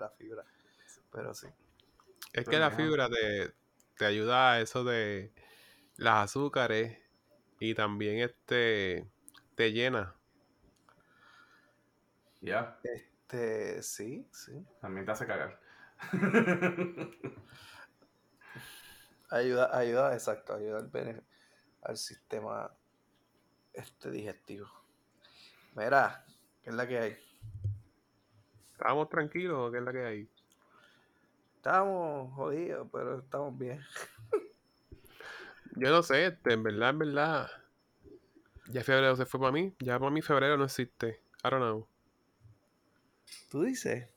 de la fibra. Pero sí. Es que la fibra te, te ayuda a eso de las azúcares y también este te llena. Ya. Este, sí, sí. También te hace cagar. ayuda, ayuda, exacto, ayuda al, al sistema este digestivo. Mira, ¿qué es la que hay? ¿Estamos tranquilos qué es la que hay? Estamos jodidos, pero estamos bien. Yo no sé, este, en verdad, en verdad. Ya febrero se fue para mí. Ya para mí febrero no existe. I don't know. ¿Tú dices?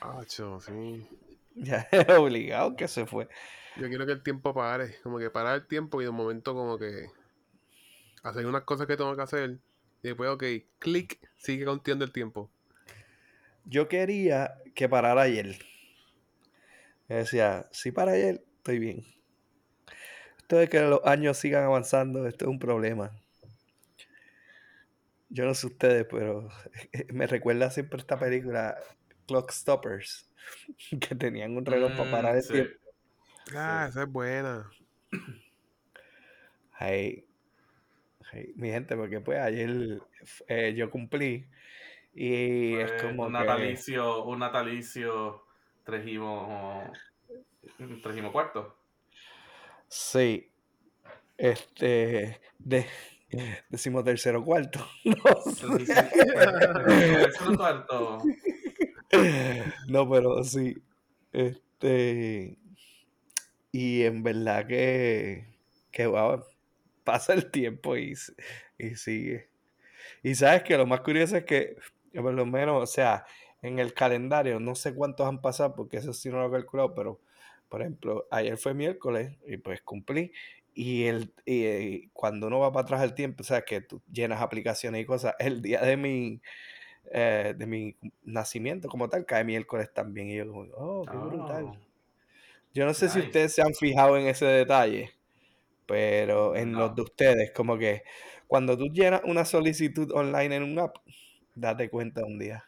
Ah, sí. Ya es obligado que se fue. Yo quiero que el tiempo pare. Como que parar el tiempo y de momento como que hacer unas cosas que tengo que hacer. Y después, ok, clic, sigue contiendo el tiempo. Yo quería que parara ayer. Me decía, si para ayer, estoy bien. Esto de que los años sigan avanzando, esto es un problema. Yo no sé ustedes, pero me recuerda siempre esta película Clock Stoppers, que tenían un reloj para parar el mm, tiempo. Ah, esa es buena. Hey, mi gente, porque pues ayer eh, yo cumplí y es como un natalicio, un natalicio trejimo, trejimo cuarto. Sí, este, de, decimos tercero cuarto. No, cuarto. no, pero sí, este, y en verdad que, que wow, pasa el tiempo y, y sigue. Y sabes que lo más curioso es que, por lo menos, o sea, en el calendario, no sé cuántos han pasado, porque eso sí no lo he calculado, pero, por ejemplo, ayer fue miércoles y pues cumplí. Y, el, y, cuando uno va para atrás el tiempo, o sea, que tú llenas aplicaciones y cosas, el día de mi, eh, de mi nacimiento como tal cae miércoles también. Y yo como, oh, qué brutal. Oh. Yo no sé si ustedes se han fijado en ese detalle pero en los de ustedes, como que cuando tú llenas una solicitud online en un app, date cuenta un día.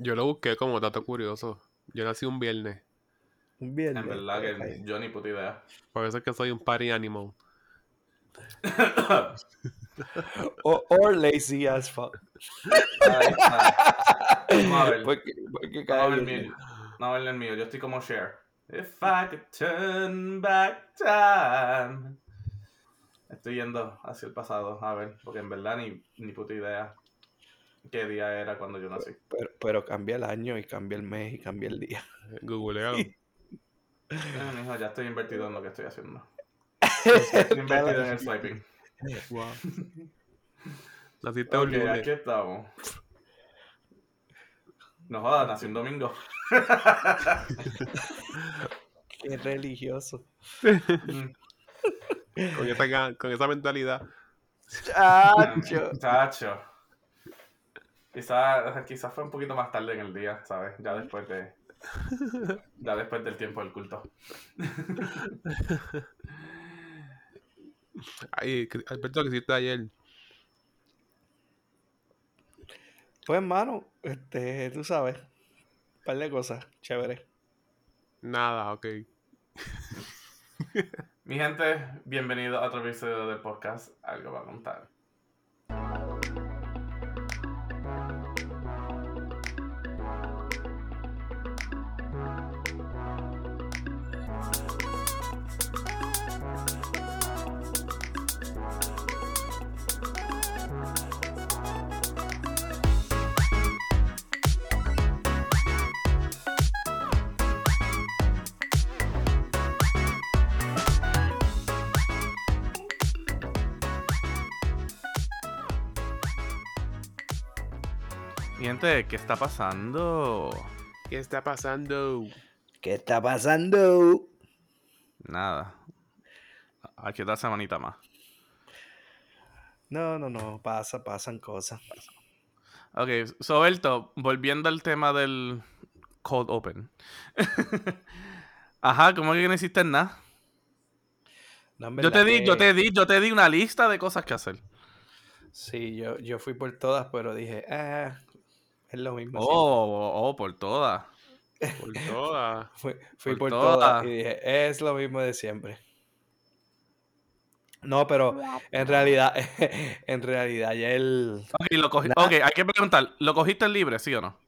Yo lo busqué como dato curioso. Yo nací un viernes. Un viernes. En verdad que yo ni puta idea. Por eso es que soy un party animal. o, or lazy as fuck. Vamos a ver. Porque, a ver, mío. No, a ver el mío. Yo estoy como share. If I could turn back time. Estoy yendo hacia el pasado, a ver, porque en verdad ni, ni puta idea qué día era cuando yo nací. Pero, pero cambia el año y cambia el mes y cambia el día. Googleado. hijo, ya estoy invertido en lo que estoy haciendo. Estoy invertido en el swiping. Wow. Naciste okay, aquí estamos. No jodas, nací un domingo. Qué religioso. con, esa, con esa mentalidad. Chacho. Chacho. Quizás quizá fue un poquito más tarde en el día, ¿sabes? Ya después de. Ya después del tiempo del culto. Ay, Alberto, que hiciste ayer. Pues, hermano, este, tú sabes, un par de cosas, chévere. Nada, ok. Mi gente, bienvenido a otro episodio del podcast Algo va a contar. Gente, ¿qué está pasando? ¿Qué está pasando? ¿Qué está pasando? Nada. Aquí otra semanita más. No, no, no. Pasa, pasan cosas. Ok, Soberto, volviendo al tema del Cold Open. Ajá, ¿cómo que no hiciste nada? yo te di, yo te di, yo te di una lista de cosas que hacer. Sí, yo, yo fui por todas, pero dije, ah, Es lo mismo. Oh, oh, por todas. Por todas. fui, fui por, todas y dije, es lo mismo de siempre. No, pero en realidad, en realidad ya él... lo cogí, ok, hay que preguntar, ¿lo cogiste libre, sí o no?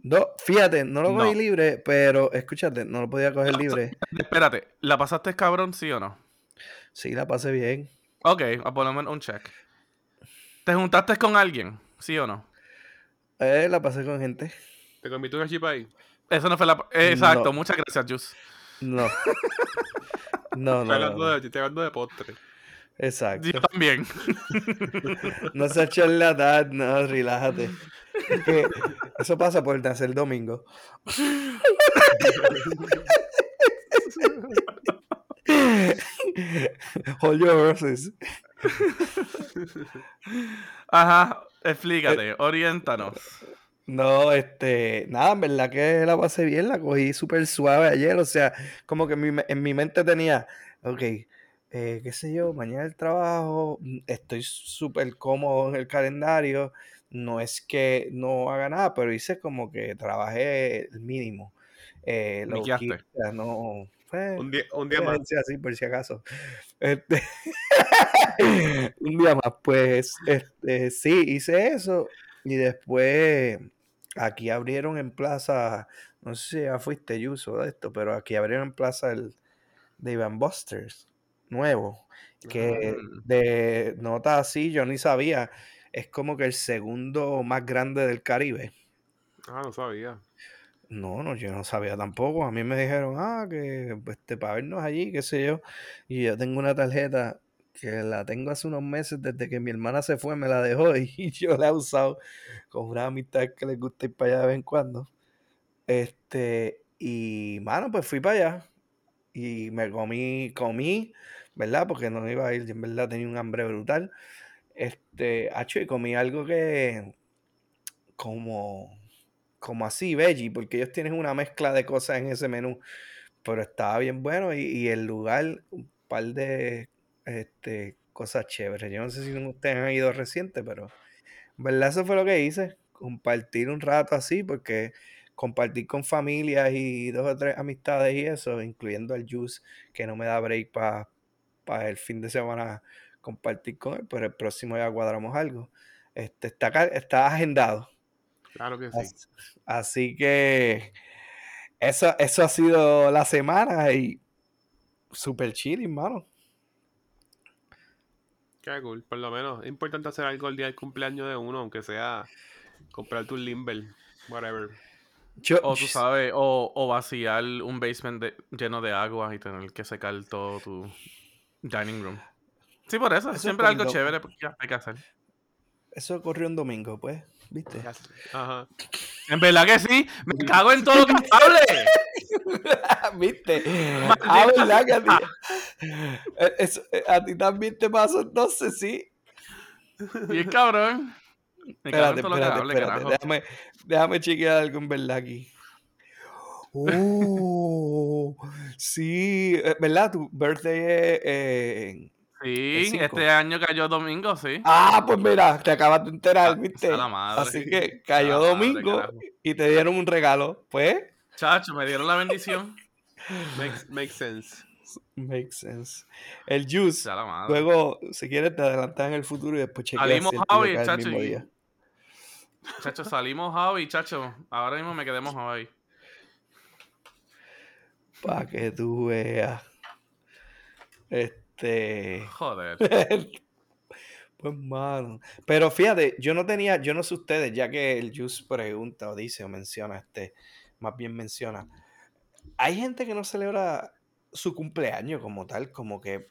No, fíjate, no lo cogí libre, pero escúchate, no lo podía coger libre. Espérate, ¿la pasaste cabrón, sí o no? Sí, la pasé bien. Ok, a ponerme un check. ¿Te juntaste con alguien, sí o no? Eh, la pasé con gente. ¿Te comiste una chip ahí? Eso no fue la... Exacto, muchas gracias, Jus. No. No, no. Estoy hablando, de, postre. Exacto. Yo también. no se la edad, no, relájate. eso pasa por nacer el domingo. Hold your horses. Ajá, explícate, eh, oriéntanos. No, este, nada, en verdad que la pasé bien, la cogí súper suave ayer, o sea, como que en mi, mente tenía, ok, eh, qué sé yo, mañana el trabajo, estoy súper cómodo en el calendario, no es que no haga nada, pero hice como que trabajé el mínimo. Eh, lo que, no, un día, un día más. Así, por si acaso. Este, un día más, pues, este, sí, hice eso y después aquí abrieron en plaza, no sé si ya fuiste Yuso de esto, pero aquí abrieron en plaza el de Ivan Busters, nuevo, que ah. de nota así yo ni sabía, es como que el segundo más grande del Caribe. Ah, no sabía. No, no, yo no sabía tampoco. A mí me dijeron, ah, que este, para vernos allí, qué sé yo. Y yo tengo una tarjeta que la tengo hace unos meses, desde que mi hermana se fue, me la dejó y yo la he usado con una amistad que les gusta ir para allá de vez en cuando. Este, y mano, pues fui para allá y me comí, comí, ¿verdad? Porque no iba a ir, en verdad tenía un hambre brutal. Este, hacho, y comí algo que como, como así, veggie, porque ellos tienen una mezcla de cosas en ese menú, pero estaba bien bueno y, el lugar, un par de este, cosas chéveres. Yo no sé si ustedes han ido reciente, pero verdad eso fue lo que hice. Compartir un rato así, porque compartir con familias y dos o tres amistades y eso, incluyendo al Juice, que no me da break para el fin de semana compartir con él, pero el próximo ya cuadramos algo. Este, está, está agendado. Claro que sí. Así, que eso, eso ha sido la semana y super chill, hermano. Qué cool. Por lo menos es importante hacer algo el día del cumpleaños de uno, aunque sea comprar tu limber, whatever. o tú sabes, o, vaciar un basement lleno de agua y tener que secar todo tu dining room. Sí, por eso, siempre algo chévere porque hay que hacer. Eso ocurrió un domingo, pues, ¿viste? Ajá. En verdad que sí, me cago en todo lo que hable. ¿Viste? Ah, ¿verdad que a ti? Eh, eh, a ti también te pasó entonces, sí. Bien cabrón. Me espérate, espérate, hable, espérate. Déjame, déjame chequear algo en verdad aquí. Oh, sí, eh, ¿verdad? Tu birthday es eh, Sí, este año cayó domingo, sí. Ah, pues mira, te acabas de enterar, ¿viste? Así que cayó domingo y te dieron un regalo. Pues. Chacho, me dieron la bendición. Makes, sense. Makes sense. El juice. Luego, si quieres, te adelantas en el futuro y después chequeas Salimos Javi, chacho. Chacho, salimos Javi, chacho. Ahora mismo me quedemos Javi. Para que tú veas. Este. Joder. pues mano. Pero fíjate, yo no tenía, yo no sé ustedes, ya que el Juice pregunta o dice o menciona este más bien menciona. Hay gente que no celebra su cumpleaños como tal, como que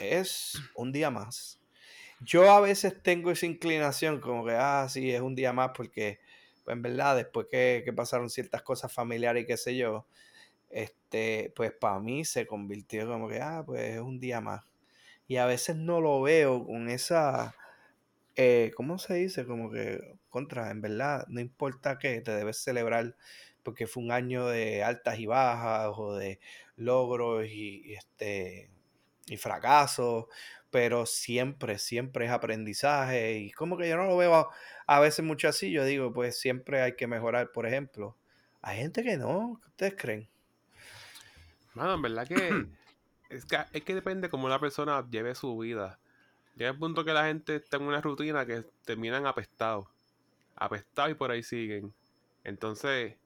es un día más. Yo a veces tengo esa inclinación, como que, ah, sí, es un día más, porque, pues, en verdad, después que, que pasaron ciertas cosas familiares y qué sé yo, este, pues para mí se convirtió como que, ah, pues es un día más. Y a veces no lo veo con esa, eh, ¿cómo se dice? Como que, contra, en verdad, no importa que te debes celebrar porque fue un año de altas y bajas o de logros y, este y fracasos, pero siempre, siempre es aprendizaje y como que yo no lo veo a, veces mucho yo digo, pues siempre hay que mejorar, por ejemplo. Hay gente que no, ¿qué ustedes creen? Bueno, en verdad que es que, es que depende cómo la persona lleve su vida. Llega el punto que la gente está en una rutina que terminan apestados. Apestados y por ahí siguen. Entonces,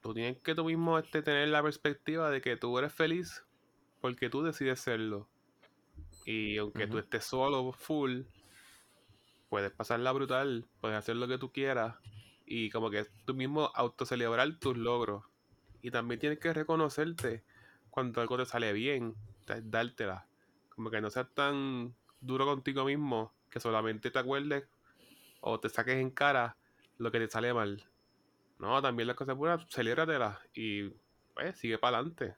tú tienes que tú mismo este, tener la perspectiva de que tú eres feliz porque tú decides serlo. Y aunque tú estés solo, full, puedes pasarla brutal, puedes hacer lo que tú quieras y como que tú mismo autocelebrar tus logros. Y también tienes que reconocerte cuando algo te sale bien, dártela. Como que no seas tan duro contigo mismo que solamente te acuerdes o te saques en cara lo que te sale mal. No, también las cosas buenas, celébratela y pues sigue para adelante.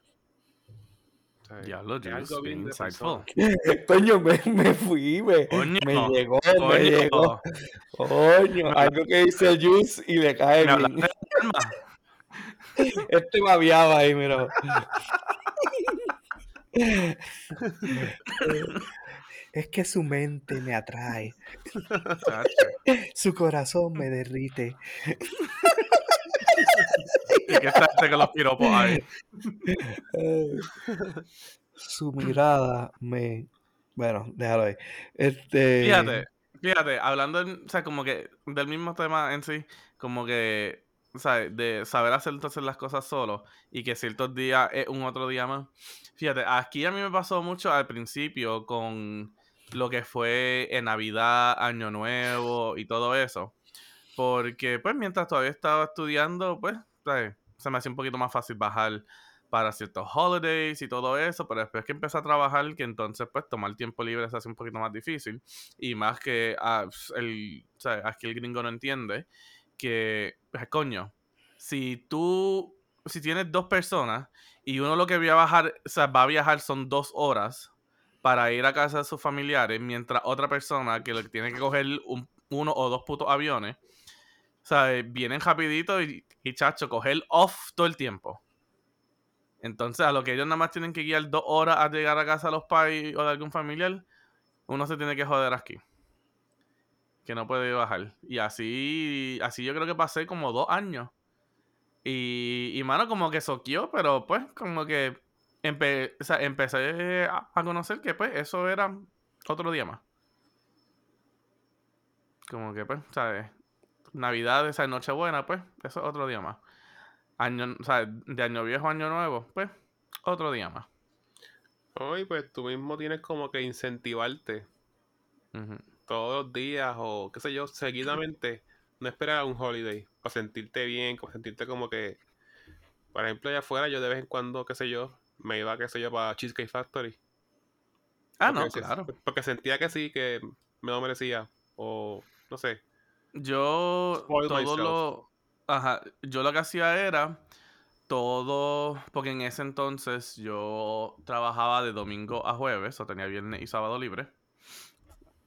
Ya lo Juice, bien insightful. Coño, me, me fui, me, me llegó, me llegó. Coño, algo que dice el Juice y le cae bien. Este babiaba ahí, mira. Es que su mente me atrae. su corazón me derrite. ¿Y qué que los piropos ahí? su mirada me. Bueno, déjalo ahí. Este... Fíjate, fíjate, hablando, o sea, como que del mismo tema en sí, como que, de saber hacer entonces las cosas solo y que ciertos días es un otro día más. Fíjate, aquí a mí me pasó mucho al principio con lo que fue en Navidad, Año Nuevo y todo eso. Porque, pues, mientras todavía estaba estudiando, pues, se me hacía un poquito más fácil bajar para ciertos holidays y todo eso, pero después que empecé a trabajar, que entonces pues tomar tiempo libre se hace un poquito más difícil y más que ah, el, o sea, aquí el gringo no entiende que, pues, coño, si tú, si tienes dos personas y uno lo que va a bajar, o sea, va a viajar son dos horas para ir a casa de sus familiares, mientras otra persona que tiene que coger un, uno o dos putos aviones, sea, Vienen rapidito y, y chacho, coger off todo el tiempo. Entonces, a lo que ellos nada más tienen que guiar dos horas a llegar a casa de los pais o de algún familiar, uno se tiene que joder aquí. Que no puede bajar. Y así, así yo creo que pasé como dos años. Y, y mano, como que soqueó, pero pues, como que empecé a, a, conocer que pues eso era otro día más. Como que pues, ¿sabes? Navidad, esa Nochebuena, pues, eso es otro día más. Año, o sea, de año viejo a año nuevo, pues, otro día más. Hoy, pues tú mismo tienes como que incentivarte todos los días o qué sé yo, seguidamente, no esperar a un holiday para sentirte bien, para sentirte como que, por ejemplo, allá afuera, yo de vez en cuando, qué sé yo, me iba, qué sé yo, para Cheesecake Factory. Ah, no, claro. Porque sentía que sí, que me lo merecía, o no sé. Yo todo lo. Ajá. Yo lo que hacía era todo. Porque en ese entonces yo trabajaba de domingo a jueves, o tenía viernes y sábado libre.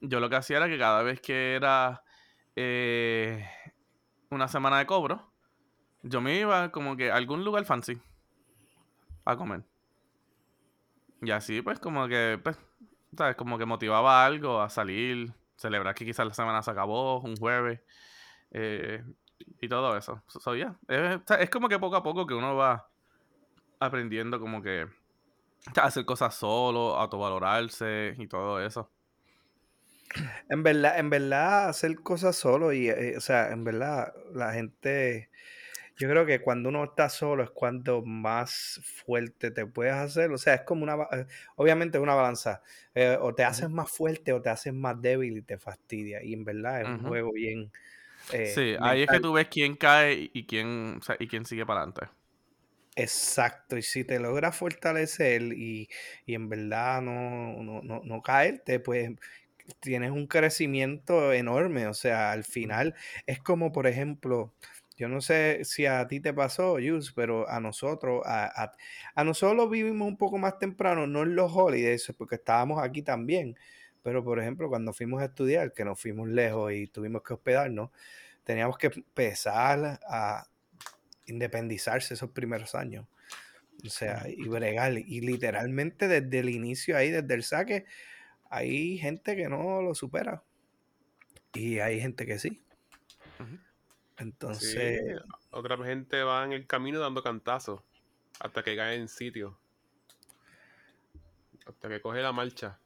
Yo lo que hacía era que cada vez que era eh, una semana de cobro, yo me iba como que a algún lugar fancy a comer. Y así, pues, como que, pues. Como que motivaba algo a salir celebrar que quizás la semana se acabó, un jueves, eh, y todo eso. So, es, como que poco a poco que uno va aprendiendo como que a hacer cosas solo, autovalorarse y todo eso. En verdad, en verdad, hacer cosas solo y, eh, o sea, en verdad, la gente yo creo que cuando uno está solo es cuando más fuerte te puedes hacer. O sea, es como una, eh, obviamente una balanza. Eh, o te haces más fuerte o te haces más débil y te fastidia. Y en verdad es un juego bien... Eh, sí, ahí es que tú ves quién cae y quién, y quién sigue para adelante. Exacto, y si te logras fortalecer y, y en verdad no, no, no, no caerte, pues tienes un crecimiento enorme. O sea, al final es como, por ejemplo, yo no sé si a ti te pasó, Yus, pero a nosotros, a, a, nosotros vivimos un poco más temprano, no en los holidays, porque estábamos aquí también. Pero, por ejemplo, cuando fuimos a estudiar, que nos fuimos lejos y tuvimos que hospedarnos, teníamos que empezar a independizarse esos primeros años. O sea, y bregar. Y literalmente desde el inicio ahí, desde el saque, hay gente que no lo supera. Y hay gente que sí. Entonces. otra gente va en el camino dando cantazos hasta que cae en sitio. Hasta que coge la marcha.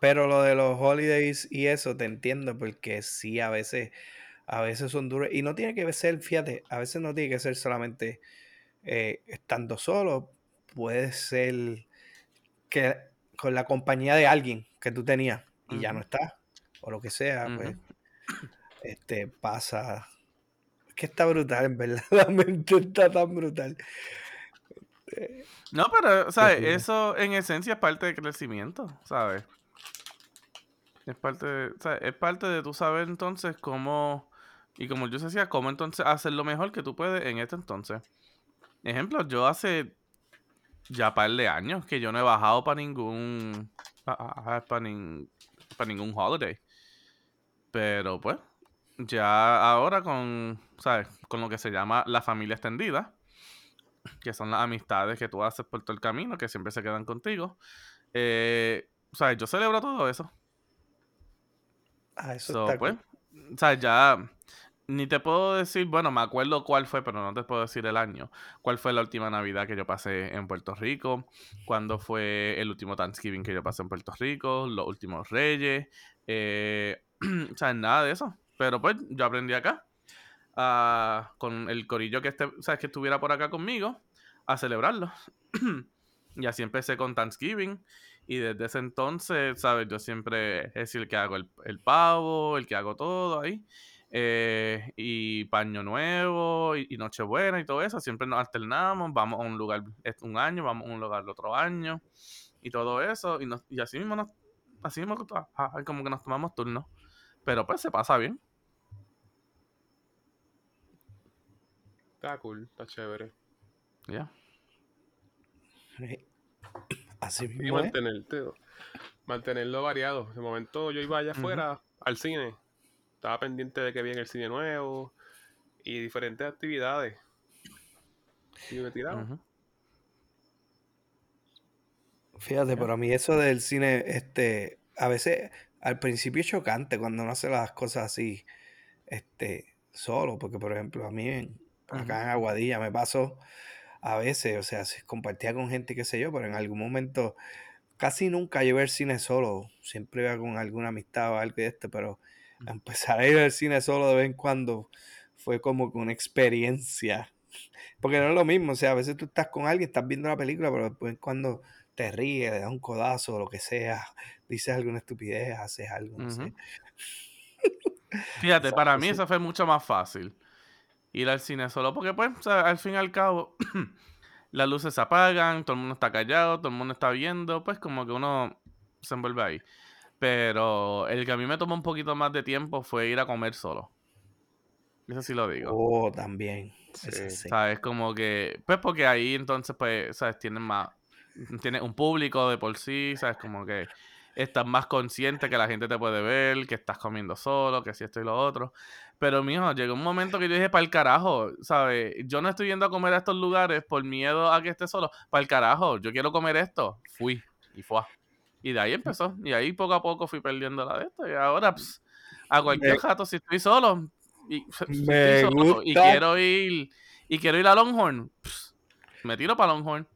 Pero lo de los holidays y eso te entiendo porque sí, a veces, a veces son duros. Y no tiene que ser, fíjate, a veces no tiene que ser solamente eh, estando solo. Puede ser que con la compañía de alguien que tú tenías y ya no está. O lo que sea, pues. Este pasa. Es que está brutal, en verdad. La mente está tan brutal. No, pero, ¿sabes? Eso en esencia es parte del crecimiento, ¿sabes? Es parte de, es parte de tú saber entonces cómo, y como yo decía, cómo entonces hacer lo mejor que tú puedes en este entonces. Ejemplo, yo hace ya par de años que yo no he bajado para ningún, para, para ningún holiday. Pero pues, ya ahora con, ¿sabes? Con lo que se llama la familia extendida, que son las amistades que tú haces por todo el camino, que siempre se quedan contigo. Eh, ¿Sabes? Yo celebro todo eso. Ah, eso está pues, sea, ya ni te puedo decir, bueno, me acuerdo cuál fue, pero no te puedo decir el año. ¿Cuál fue la última Navidad que yo pasé en Puerto Rico? ¿Cuándo fue el último Thanksgiving que yo pasé en Puerto Rico? ¿Los últimos Reyes? Eh, o nada de eso. Pero pues yo aprendí acá. Ah, con el corillo que, este, ¿sabes? que estuviera por acá conmigo a celebrarlo. y así empecé con Thanksgiving. Y desde ese entonces, ¿sabes? Yo siempre es el que hago el, el pavo, el que hago todo ahí. Eh, y Paño Nuevo y, Nochebuena y todo eso. Siempre nos alternamos, vamos a un lugar un año, vamos a un lugar el otro año y todo eso. Y, y así mismo, nos, así mismo como que nos tomamos turnos. Pero pues se pasa bien. Está cool, está chévere. Ya. Así mismo. Y mantenerlo, mantenerlo variado. De momento yo iba allá afuera al cine estaba pendiente de que viene el cine nuevo y diferentes actividades. Y me tiraba. Fíjate, pero a mí eso del cine, este, a veces al principio es chocante cuando uno hace las cosas así, este, solo, porque por ejemplo a mí acá en Aguadilla me pasó a veces, o sea, compartía con gente, qué sé yo, pero en algún momento casi nunca llevé el cine solo, siempre iba con alguna amistad o algo de este, pero empezar a ir al cine solo de vez en cuando fue como una experiencia. Porque no es lo mismo, o sea, a veces tú estás con alguien, estás viendo la película, pero después cuando te ríes, le das un codazo o lo que sea, dices alguna estupidez, haces algo, no sé. Fíjate, para mí eso fue mucho más fácil. Ir al cine solo, porque pues, al fin y al cabo, las luces se apagan, todo el mundo está callado, todo el mundo está viendo, pues como que uno se envuelve ahí. Pero el que a mí me tomó un poquito más de tiempo fue ir a comer solo. Eso sí lo digo. Oh, también. Sí. ¿Sabes? Como que. Pues porque ahí entonces, pues, ¿sabes? Tienen más. Tienes un público de por sí, ¿sabes? Como que estás más consciente que la gente te puede ver, que estás comiendo solo, que si esto y lo otro. Pero, mijo, llegó un momento que yo dije, para el carajo, ¿sabes? Yo no estoy yendo a comer a estos lugares por miedo a que esté solo. Para el carajo, yo quiero comer esto. Fui y fue. Y de ahí empezó. Y ahí poco a poco fui perdiendo la de esto. Y ahora, pues, a cualquier rato, si estoy solo y, y quiero ir y quiero ir a Longhorn, me tiro para Longhorn.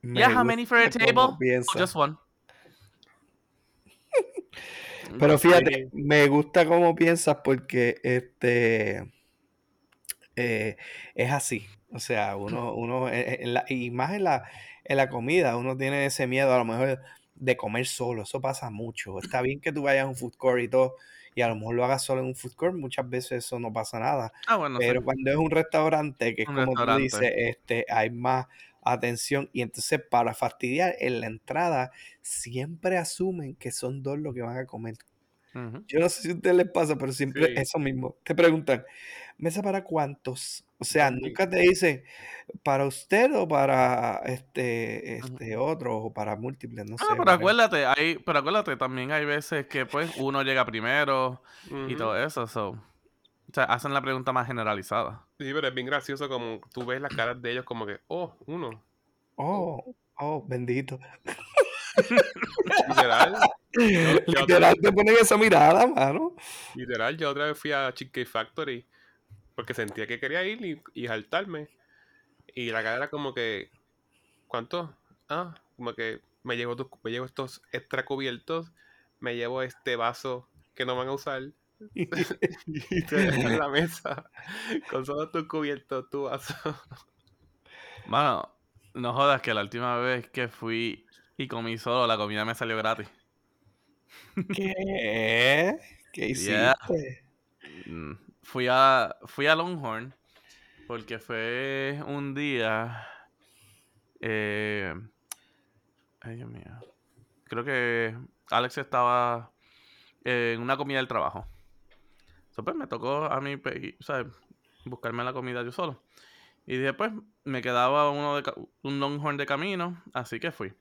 Me yeah, how many for a table? just one. Pero fíjate, me gusta cómo piensas porque este eh, es así. O sea, uno, uno y más en la, en la comida, uno tiene ese miedo a lo mejor de comer solo. Eso pasa mucho. Está bien que tú vayas a un food court y todo, y a lo mejor lo hagas solo en un food court, muchas veces eso no pasa nada. Ah, Pero cuando es un restaurante, que es como tú dices, este, hay más atención y entonces para fastidiar en la entrada siempre asumen que son dos los que van a comer. Yo no sé si a ustedes les pasa, pero siempre eso mismo. Te preguntan, ¿mesa para cuántos? O sea, nunca te dicen para usted o para este, este otro o para múltiples, no ah, pero acuérdate, hay, pero acuérdate, también hay veces que pues uno llega primero y todo eso. o sea, hacen la pregunta más generalizada. Sí, pero es bien gracioso como tú ves las caras de ellos como que, oh, uno. Oh, oh, bendito. Literal. Literal te ponen esa mirada, mano. Literal, yo otra vez fui a Cheesecake Factory porque sentía que quería ir y, y saltarme. Y la cara era como que, ¿cuánto? Ah, como que me llevo, me llevo estos extra cubiertos, me llevo este vaso que no van a usar. y te dejan en la mesa con solo tus cubiertos, tu vaso. Mano, no jodas que la última vez que fui y comí solo, la comida me salió gratis. ¿Qué? ¿Qué hiciste? Mm, fui a, fui a Longhorn porque fue un día. Eh, ay, Dios mío. Creo que Alex estaba en una comida del trabajo. Entonces, pues me tocó a mí ¿sabes? buscarme la comida yo solo. Y después me quedaba uno de, un Longhorn de camino, así que fui.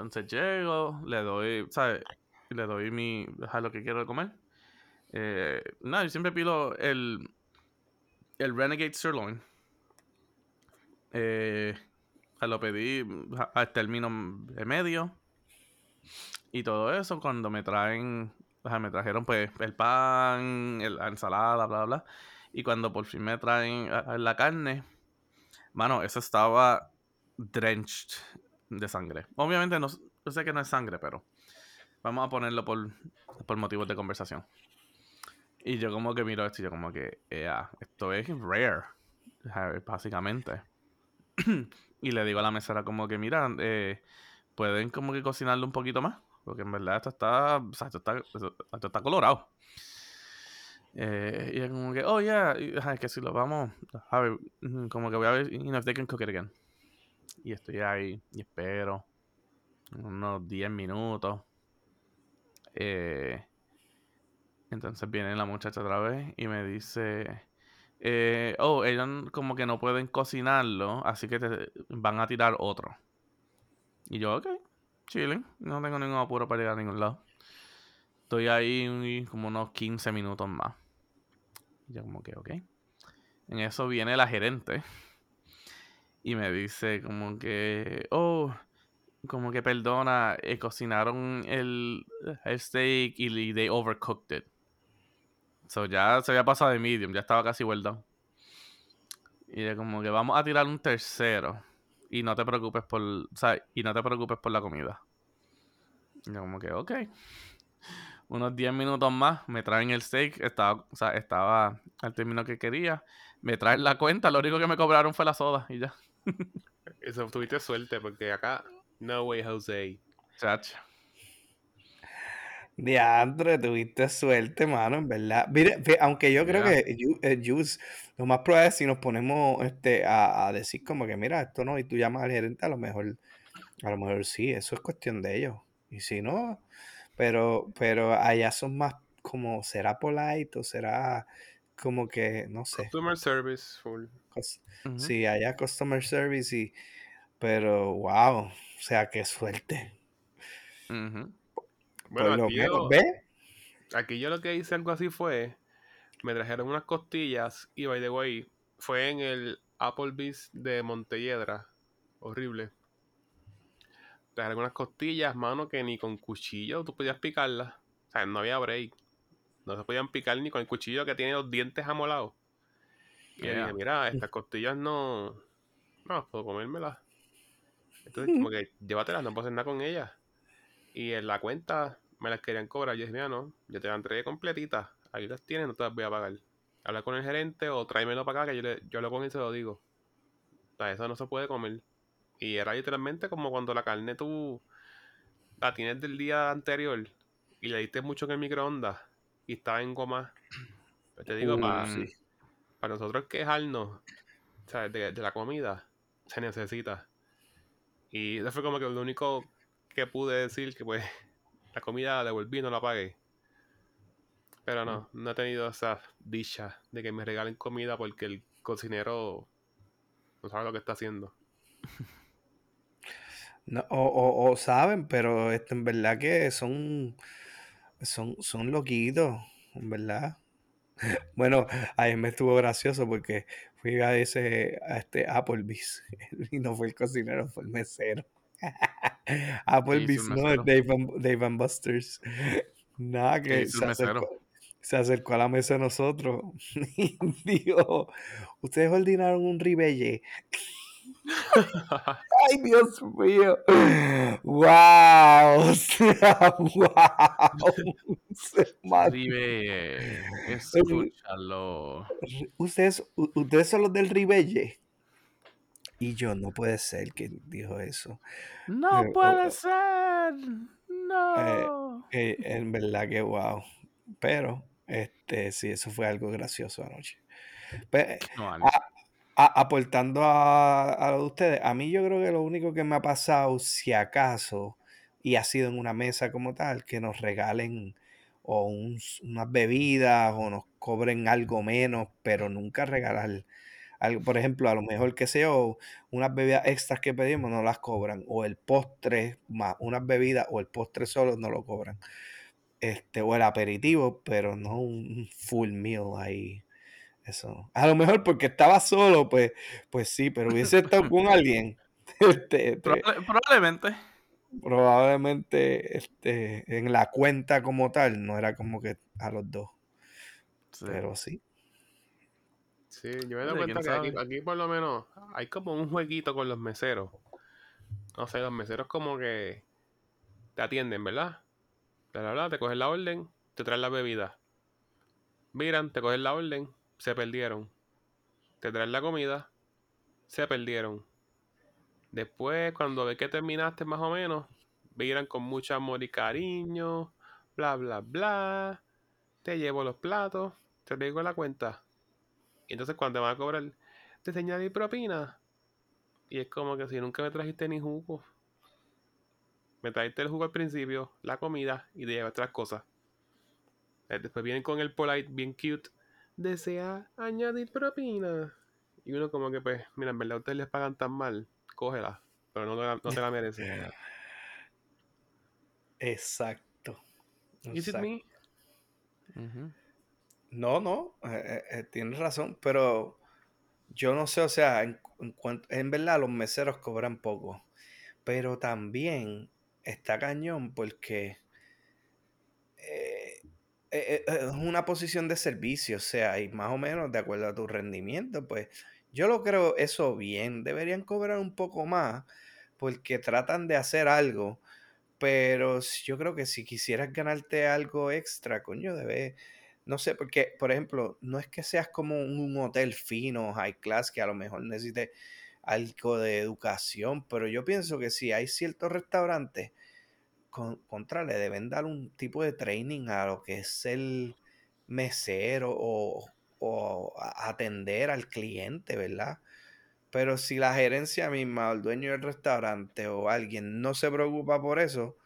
Entonces llego, le doy, ¿sabes? Le doy mi, lo que quiero comer. Eh, nada, yo siempre pido el, el Renegade Sirloin. Eh, lo pedí al término de medio. Y todo eso, cuando me traen, me trajeron pues el pan, la ensalada, bla, bla. Y cuando por fin me traen la carne, mano, eso estaba drenched de sangre. Obviamente no, yo sé que no es sangre, pero vamos a ponerlo por, por motivos de conversación. Y yo como que miro esto y yo como que, esto es rare, básicamente. y le digo a la mesera como que, mira, eh, pueden como que cocinarlo un poquito más, porque en verdad esto está, o sea, esto está, esto está colorado. Eh, y es como que, oh, yeah, es que si lo vamos, a ver, como que voy a ver, you know, if they can cook it again. Y estoy ahí y espero unos 10 minutos. Eh, entonces viene la muchacha otra vez y me dice, eh, oh, ellos como que no pueden cocinarlo, así que te van a tirar otro. Y yo, ok, chilling, no tengo ningún apuro para llegar a ningún lado. Estoy ahí como unos 15 minutos más. Y yo como que, ok. En eso viene la gerente y me dice como que, oh, como que perdona, eh, cocinaron el, el steak y they overcooked it. So ya se había pasado de medium, ya estaba casi well Y de como que vamos a tirar un tercero. Y no te preocupes por. O sea, y no te preocupes por la comida. Y yo como que, ok. Unos 10 minutos más, me traen el steak. Estaba, o sea, estaba al término que quería. Me traen la cuenta, lo único que me cobraron fue la soda y ya. Eso tuviste suerte, porque acá, no way, Jose. Chacho. Diandre, tuviste suerte, mano, en verdad. Mire, aunque yo creo que eh, Juice, lo más probable es si nos ponemos este, a, decir como que mira, esto no, y tú llamas al gerente, a lo mejor, a lo mejor sí, eso es cuestión de ellos. Y si no, pero, pero allá son más como, ¿será polite o será como que, no sé? Customer service full. Sí, allá customer service y, pero wow, o sea, qué suerte. Bueno, aquí, yo, aquí yo lo que hice algo así fue, me trajeron unas costillas y by the way, fue en el Applebee's de Montelledra, horrible. Trajeron unas costillas, mano, que ni con cuchillo tú podías picarlas. O sea, no había break. No se podían picar ni con el cuchillo que tiene los dientes amolados. Y dije, mira, estas costillas no. No, puedo comérmelas. Entonces, como que llévatelas, no puedo hacer nada con ellas. Y en la cuenta me las querían cobrar. Yo dije, mira, no, yo te las entregué completitas. Aquí las tienes, no te las voy a pagar. Habla con el gerente o tráemelo para acá que yo, le, yo lo con y se lo digo. O sea, eso no se puede comer. Y era literalmente como cuando la carne tú la tienes del día anterior y le diste mucho en el microondas y estaba en goma. Pues te digo, para, para nosotros quejarnos De, de la comida, se necesita. Y eso fue como que lo único que pude decir que pues la comida la devolví y no la pagué. Pero no, no he tenido esa dicha de que me regalen comida porque el cocinero no sabe lo que está haciendo. No, o, saben, pero esto en verdad que son, son, son loquitos, verdad. Bueno, ahí me estuvo gracioso porque fui a ese a este Applebee's y no fue el cocinero, fue el mesero. Applebee's, no, es Dave and, Dave and Busters. Nada, que se acercó, se acercó, a la mesa de nosotros y dijo, ustedes ordenaron un ribeye. Ay, Dios mío. Wow. wow. Ribeye. Escúchalo. Ustedes, ustedes son los del ribeye. Y yo, no puede ser que dijo eso. No puede ser. No. Eh, eh, en verdad que wow. Pero, este, sí, eso fue algo gracioso anoche. Aportando a, a, lo de ustedes, a mí yo creo que lo único que me ha pasado, si acaso, y ha sido en una mesa como tal, que nos regalen o unas bebidas o nos cobren algo menos, pero nunca regalar algo. Por ejemplo, a lo mejor que sea unas bebidas extras que pedimos no las cobran, o el postre más unas bebidas o el postre solo no lo cobran. Este, o el aperitivo, pero no un full meal ahí eso. A lo mejor porque estaba solo, pues, pues sí, pero hubiese estado con alguien. Este, este probablemente. Probablemente este, en la cuenta como tal, no era como que a los dos. Pero sí. Sí, yo me he dado cuenta que aquí, por lo menos hay como un jueguito con los meseros. No sé, los meseros como que te atienden, ¿verdad? Te bla, te cogen la orden, te traen la bebida. Miran, te cogen la orden, se perdieron. Te traen la comida, se perdieron. Después, cuando ve que terminaste más o menos, miran con mucho amor y cariño, bla, bla, bla. Te llevo los platos, te traigo la cuenta. Y entonces cuando te van a cobrar, te señala propina. Y es como que si nunca me trajiste ni jugo. Me trajiste el jugo al principio, la comida y te llevaste las cosas. Eh, después vienen con el polite bien cute desea añadir propina. Y uno como que, pues, mira, en verdad ustedes les pagan tan mal, cógela, pero no, no te la merecen. Exacto. ¿Is it me? No, no, eh, eh, eh, tienes razón, pero yo no sé, o sea, en, en verdad los meseros cobran poco, pero también está cañón porque eh, es una posición de servicio, o sea, y más o menos de acuerdo a tu rendimiento, pues yo lo creo eso bien. Deberían cobrar un poco más porque tratan de hacer algo, pero yo creo que si quisieras ganarte algo extra, coño, debe, no sé, porque, por ejemplo, no es que seas como un hotel fino, high class, que a lo mejor necesite algo de educación, pero yo pienso que si hay ciertos restaurantes contra, le deben dar un tipo de training a lo que es el mesero o, atender al cliente, ¿verdad? Pero si la gerencia misma o el dueño del restaurante o alguien no se preocupa por eso,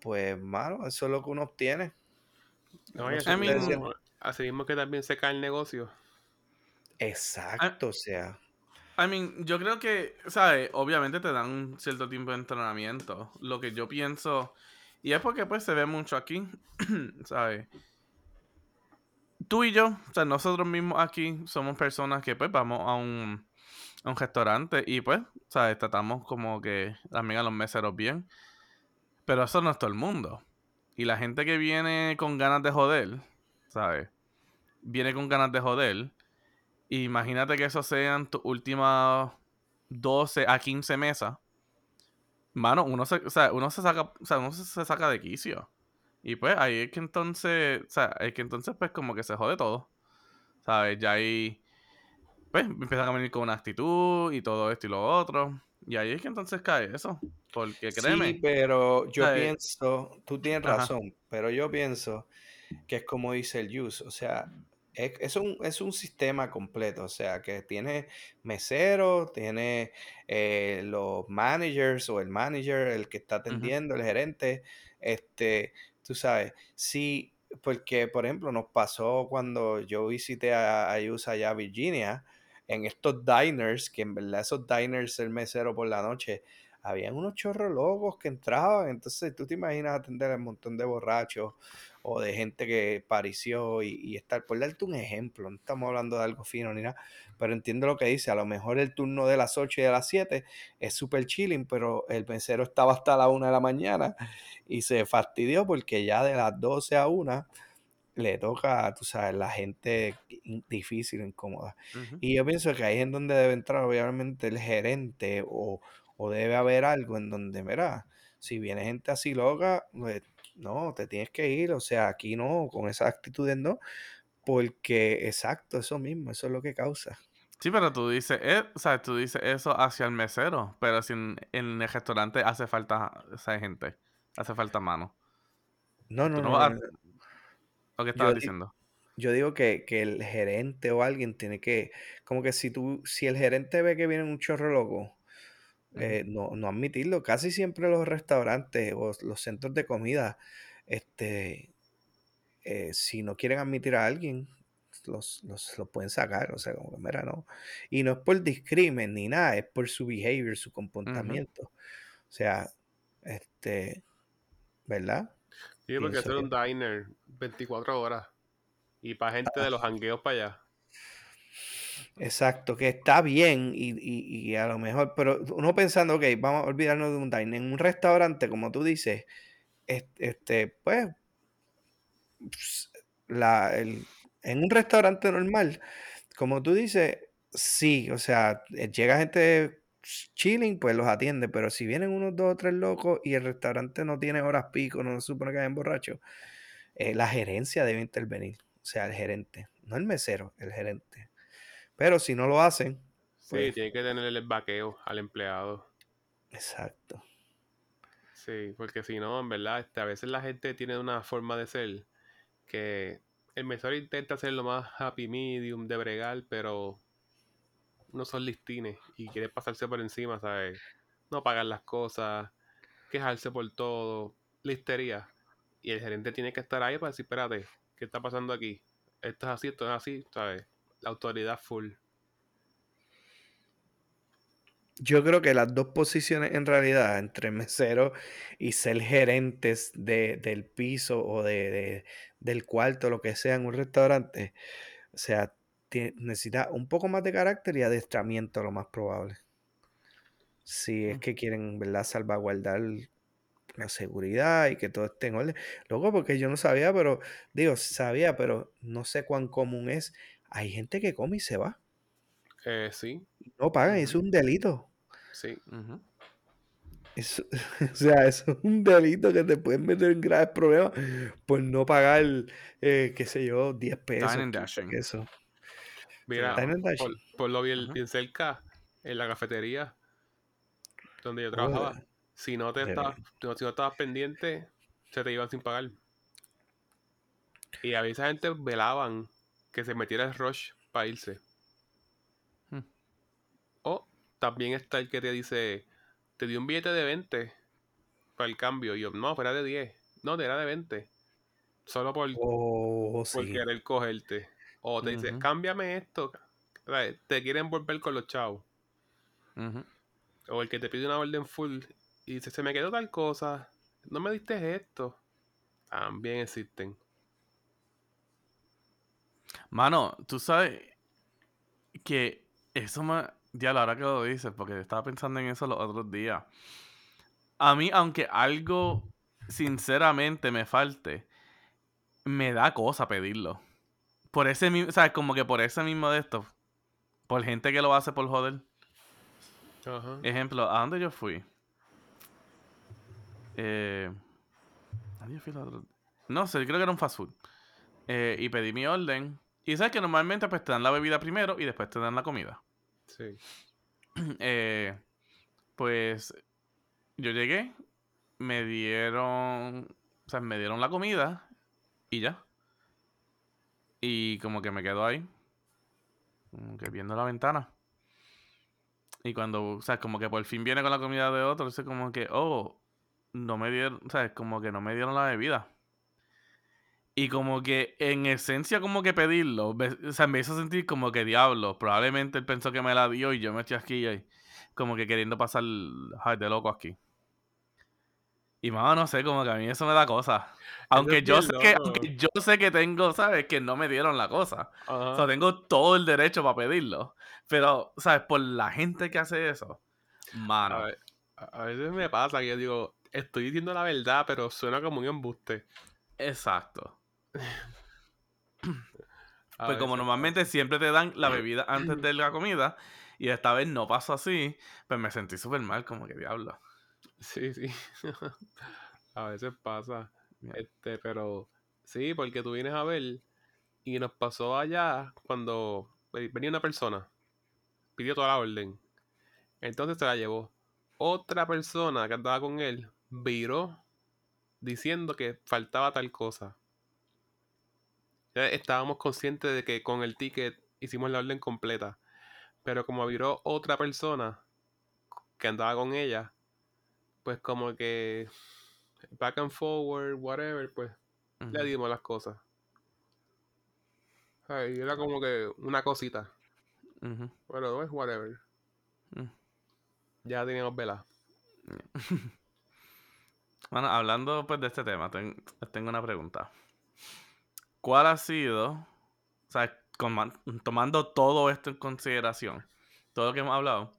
pues malo, eso es lo que uno obtiene. No, así, mismo, que también se cae el negocio. Exacto, o sea. I mean, yo creo que, ¿sabes? Obviamente te dan un cierto tiempo de entrenamiento. Lo que yo pienso, y es porque pues se ve mucho aquí, ¿sabes? Tú y yo, o sea, nosotros mismos aquí somos personas que pues vamos a un, a un restaurante y pues, ¿sabes? Tratamos como que también a los meseros bien. Pero eso no es todo el mundo. Y la gente que viene con ganas de joder, ¿sabes? Viene con ganas de joder Imagínate que eso sean tus últimas 12 a 15 mesas. Mano, uno se, o sea, uno se saca, o sea, uno se saca de quicio. Y pues ahí es que entonces, o sea, es que entonces pues como que se jode todo. ¿Sabes? Ya ahí, pues empiezan a venir con una actitud y todo esto y lo otro. Y ahí es que entonces cae eso. Porque créeme. Sí, pero yo pienso, tú tienes razón, pero yo pienso que es como dice el Use. O sea, es, un, es un sistema completo, o sea, que tiene mesero, tiene eh, los managers o el manager, el que está atendiendo, el gerente, este, tú sabes, sí, porque por ejemplo nos pasó cuando yo visité a, a allá a Virginia, en estos diners, que en verdad esos diners, el mesero por la noche, habían unos chorros locos que entraban, entonces tú te imaginas atender a un montón de borrachos o de gente que pareció y, y estar, por darte un ejemplo, no estamos hablando de algo fino ni nada, pero entiendo lo que dice, a lo mejor el turno de las 8 y de las 7 es súper chilling, pero el mesero estaba hasta la 1 de la mañana y se fastidió porque ya de las 12 a 1 le toca, tú sabes, la gente difícil, incómoda. Y yo pienso que ahí es en donde debe entrar, obviamente, el gerente o, o debe haber algo en donde, mira, si viene gente así loca, pues no, te tienes que ir, o sea, aquí no, con esas actitudes no, porque exacto, eso mismo, eso es lo que causa. Sí, pero tú dices, eh, o sea, tú dices eso hacia el mesero, pero si en, el restaurante hace falta esa gente, hace falta mano. No, no, no. ¿Lo que estabas diciendo? Yo digo que, que, el gerente o alguien tiene que, como que si tú, si el gerente ve que viene un chorro loco, eh, no, no admitirlo. Casi siempre los restaurantes o los centros de comida, este, eh, si no quieren admitir a alguien, los, los, pueden sacar. O sea, como que, mira, no. Y no es por discrimen ni nada, es por su behavior, su comportamiento. O sea, este, ¿verdad? Sí, porque es un diner 24 horas. Y para gente de los hangueos para allá. Exacto, que está bien y, a lo mejor, pero uno pensando, ok, vamos a olvidarnos de un diner. En un restaurante, como tú dices, este, pues, la, en un restaurante normal, como tú dices, sí, o sea, eh, llega gente chilling, pues los atiende, pero si vienen unos dos o tres locos y el restaurante no tiene horas pico, no se supone que hay borrachos, eh, la gerencia debe intervenir, o sea, el gerente, no el mesero, el gerente. Pero si no lo hacen. Sí, pues tiene que tener el vaqueo al empleado. Exacto. Sí, porque si no, en verdad, este, a veces la gente tiene una forma de ser que el mesero intenta hacer lo más happy medium de bregar, pero no son listines y quiere pasarse por encima, ¿sabes? No pagar las cosas, quejarse por todo, listería. Y el gerente tiene que estar ahí para decir, espérate, ¿qué está pasando aquí? Esto es así, esto es así, ¿sabes? La autoridad full. Yo creo que las dos posiciones en realidad, entre mesero y ser gerentes de, del piso o de, del cuarto, lo que sea en un restaurante, o sea, necesita un poco más de carácter y adiestramiento, lo más probable. Si es que quieren, ¿verdad?, salvaguardar la seguridad y que todo esté en orden. Luego, porque yo no sabía, pero digo, sabía, pero no sé cuán común es hay gente que come y se va. Eh, sí. No pagan, eso es un delito. Sí. o sea, eso es un delito que te pueden meter en graves problemas por no pagar, eh, qué sé yo, 10 pesos. Eso. Mira, por, lo bien, bien, cerca, en la cafetería donde yo trabajaba, si, no te estabas, si no estabas pendiente, se te iban sin pagar. Y a veces gente velaban que se metiera el rush para irse. Hmm. O también está el que te dice, te dio un billete de 20 para el cambio. Y yo, no, fuera de 10. No, te era de 20. Solo por, oh, querer cogerte. O te dice, cámbiame esto. Te quieren volver con los chavos. O el que te pide una orden full y dice, se me quedó tal cosa. No me diste esto. También existen. Mano, tú sabes que eso me. Ya la hora que lo dices, porque estaba pensando en eso los otros días. A mí, aunque algo sinceramente me falte, me da cosa pedirlo. Por ese mismo, ¿sabes? Como que por ese mismo de esto. Por gente que lo hace por joder. Ejemplo, ¿a dónde yo fui? Eh, ¿A dónde yo fui No sé, creo que era un fast food. Eh, y pedí mi orden. Y sabes que normalmente pues te dan la bebida primero y después te dan la comida. Sí. Eh, pues yo llegué, me dieron, o sea, me dieron la comida y ya. Y como que me quedo ahí, como que viendo la ventana. Y cuando, o sea, como que por fin viene con la comida de otro, dice como que, oh, no me dieron, o sea, como que no me dieron la bebida. Y como que en esencia como que pedirlo, o sea, me hizo sentir como que diablo, probablemente él pensó que me la dio y yo me estoy aquí y como que queriendo pasar de loco aquí. Y mamá, no sé, como que a mí eso me da cosa. Aunque yo, sé que, aunque yo sé que tengo, ¿sabes? Que no me dieron la cosa. O sea, tengo todo el derecho para pedirlo. Pero, ¿sabes? Por la gente que hace eso. Mano. A, veces me pasa que yo digo, estoy diciendo la verdad, pero suena como un embuste. Exacto. Pues como normalmente siempre te dan la bebida antes de la comida, y esta vez no pasó así, pues me sentí súper mal, como que diablo. Sí, sí. a veces pasa. Este, pero sí, porque tú vienes a ver y nos pasó allá cuando venía una persona, pidió toda la orden. Entonces se la llevó. Otra persona que andaba con él viró diciendo que faltaba tal cosa. Estábamos conscientes de que con el ticket hicimos la orden completa. Pero como viró otra persona que andaba con ella, pues como que back and forward, whatever, pues le dimos las cosas. Ay, era como que una cosita. Pero es whatever. Mm. Ya teníamos vela. bueno, hablando pues de este tema, tengo una pregunta. ¿Cuál ha sido, o sea, tomando todo esto en consideración, todo lo que hemos hablado,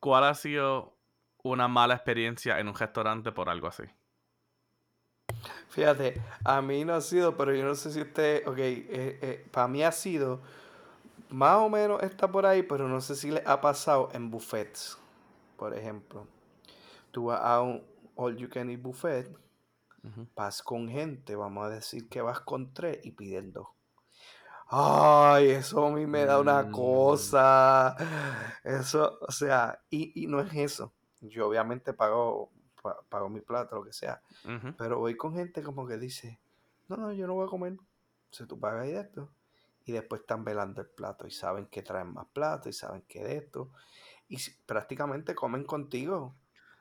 cuál ha sido una mala experiencia en un restaurante por algo así? Fíjate, a mí no ha sido, pero yo no sé si usted, ok, eh, eh, para mí ha sido, más o menos está por ahí, pero no sé si le ha pasado en buffets, por ejemplo. Tú vas a un all you can eat buffet, vas con gente, vamos a decir que vas con tres y piden dos. Ay, eso a mí me da una mm. cosa. Eso, o sea, y, y no es eso. Yo obviamente pago pago mi plato, lo que sea. Pero voy con gente como que dice, no, no, yo no voy a comer. Si tú pagas y esto. Y después están velando el plato y saben que traen más plato y saben que de esto. Y prácticamente comen contigo.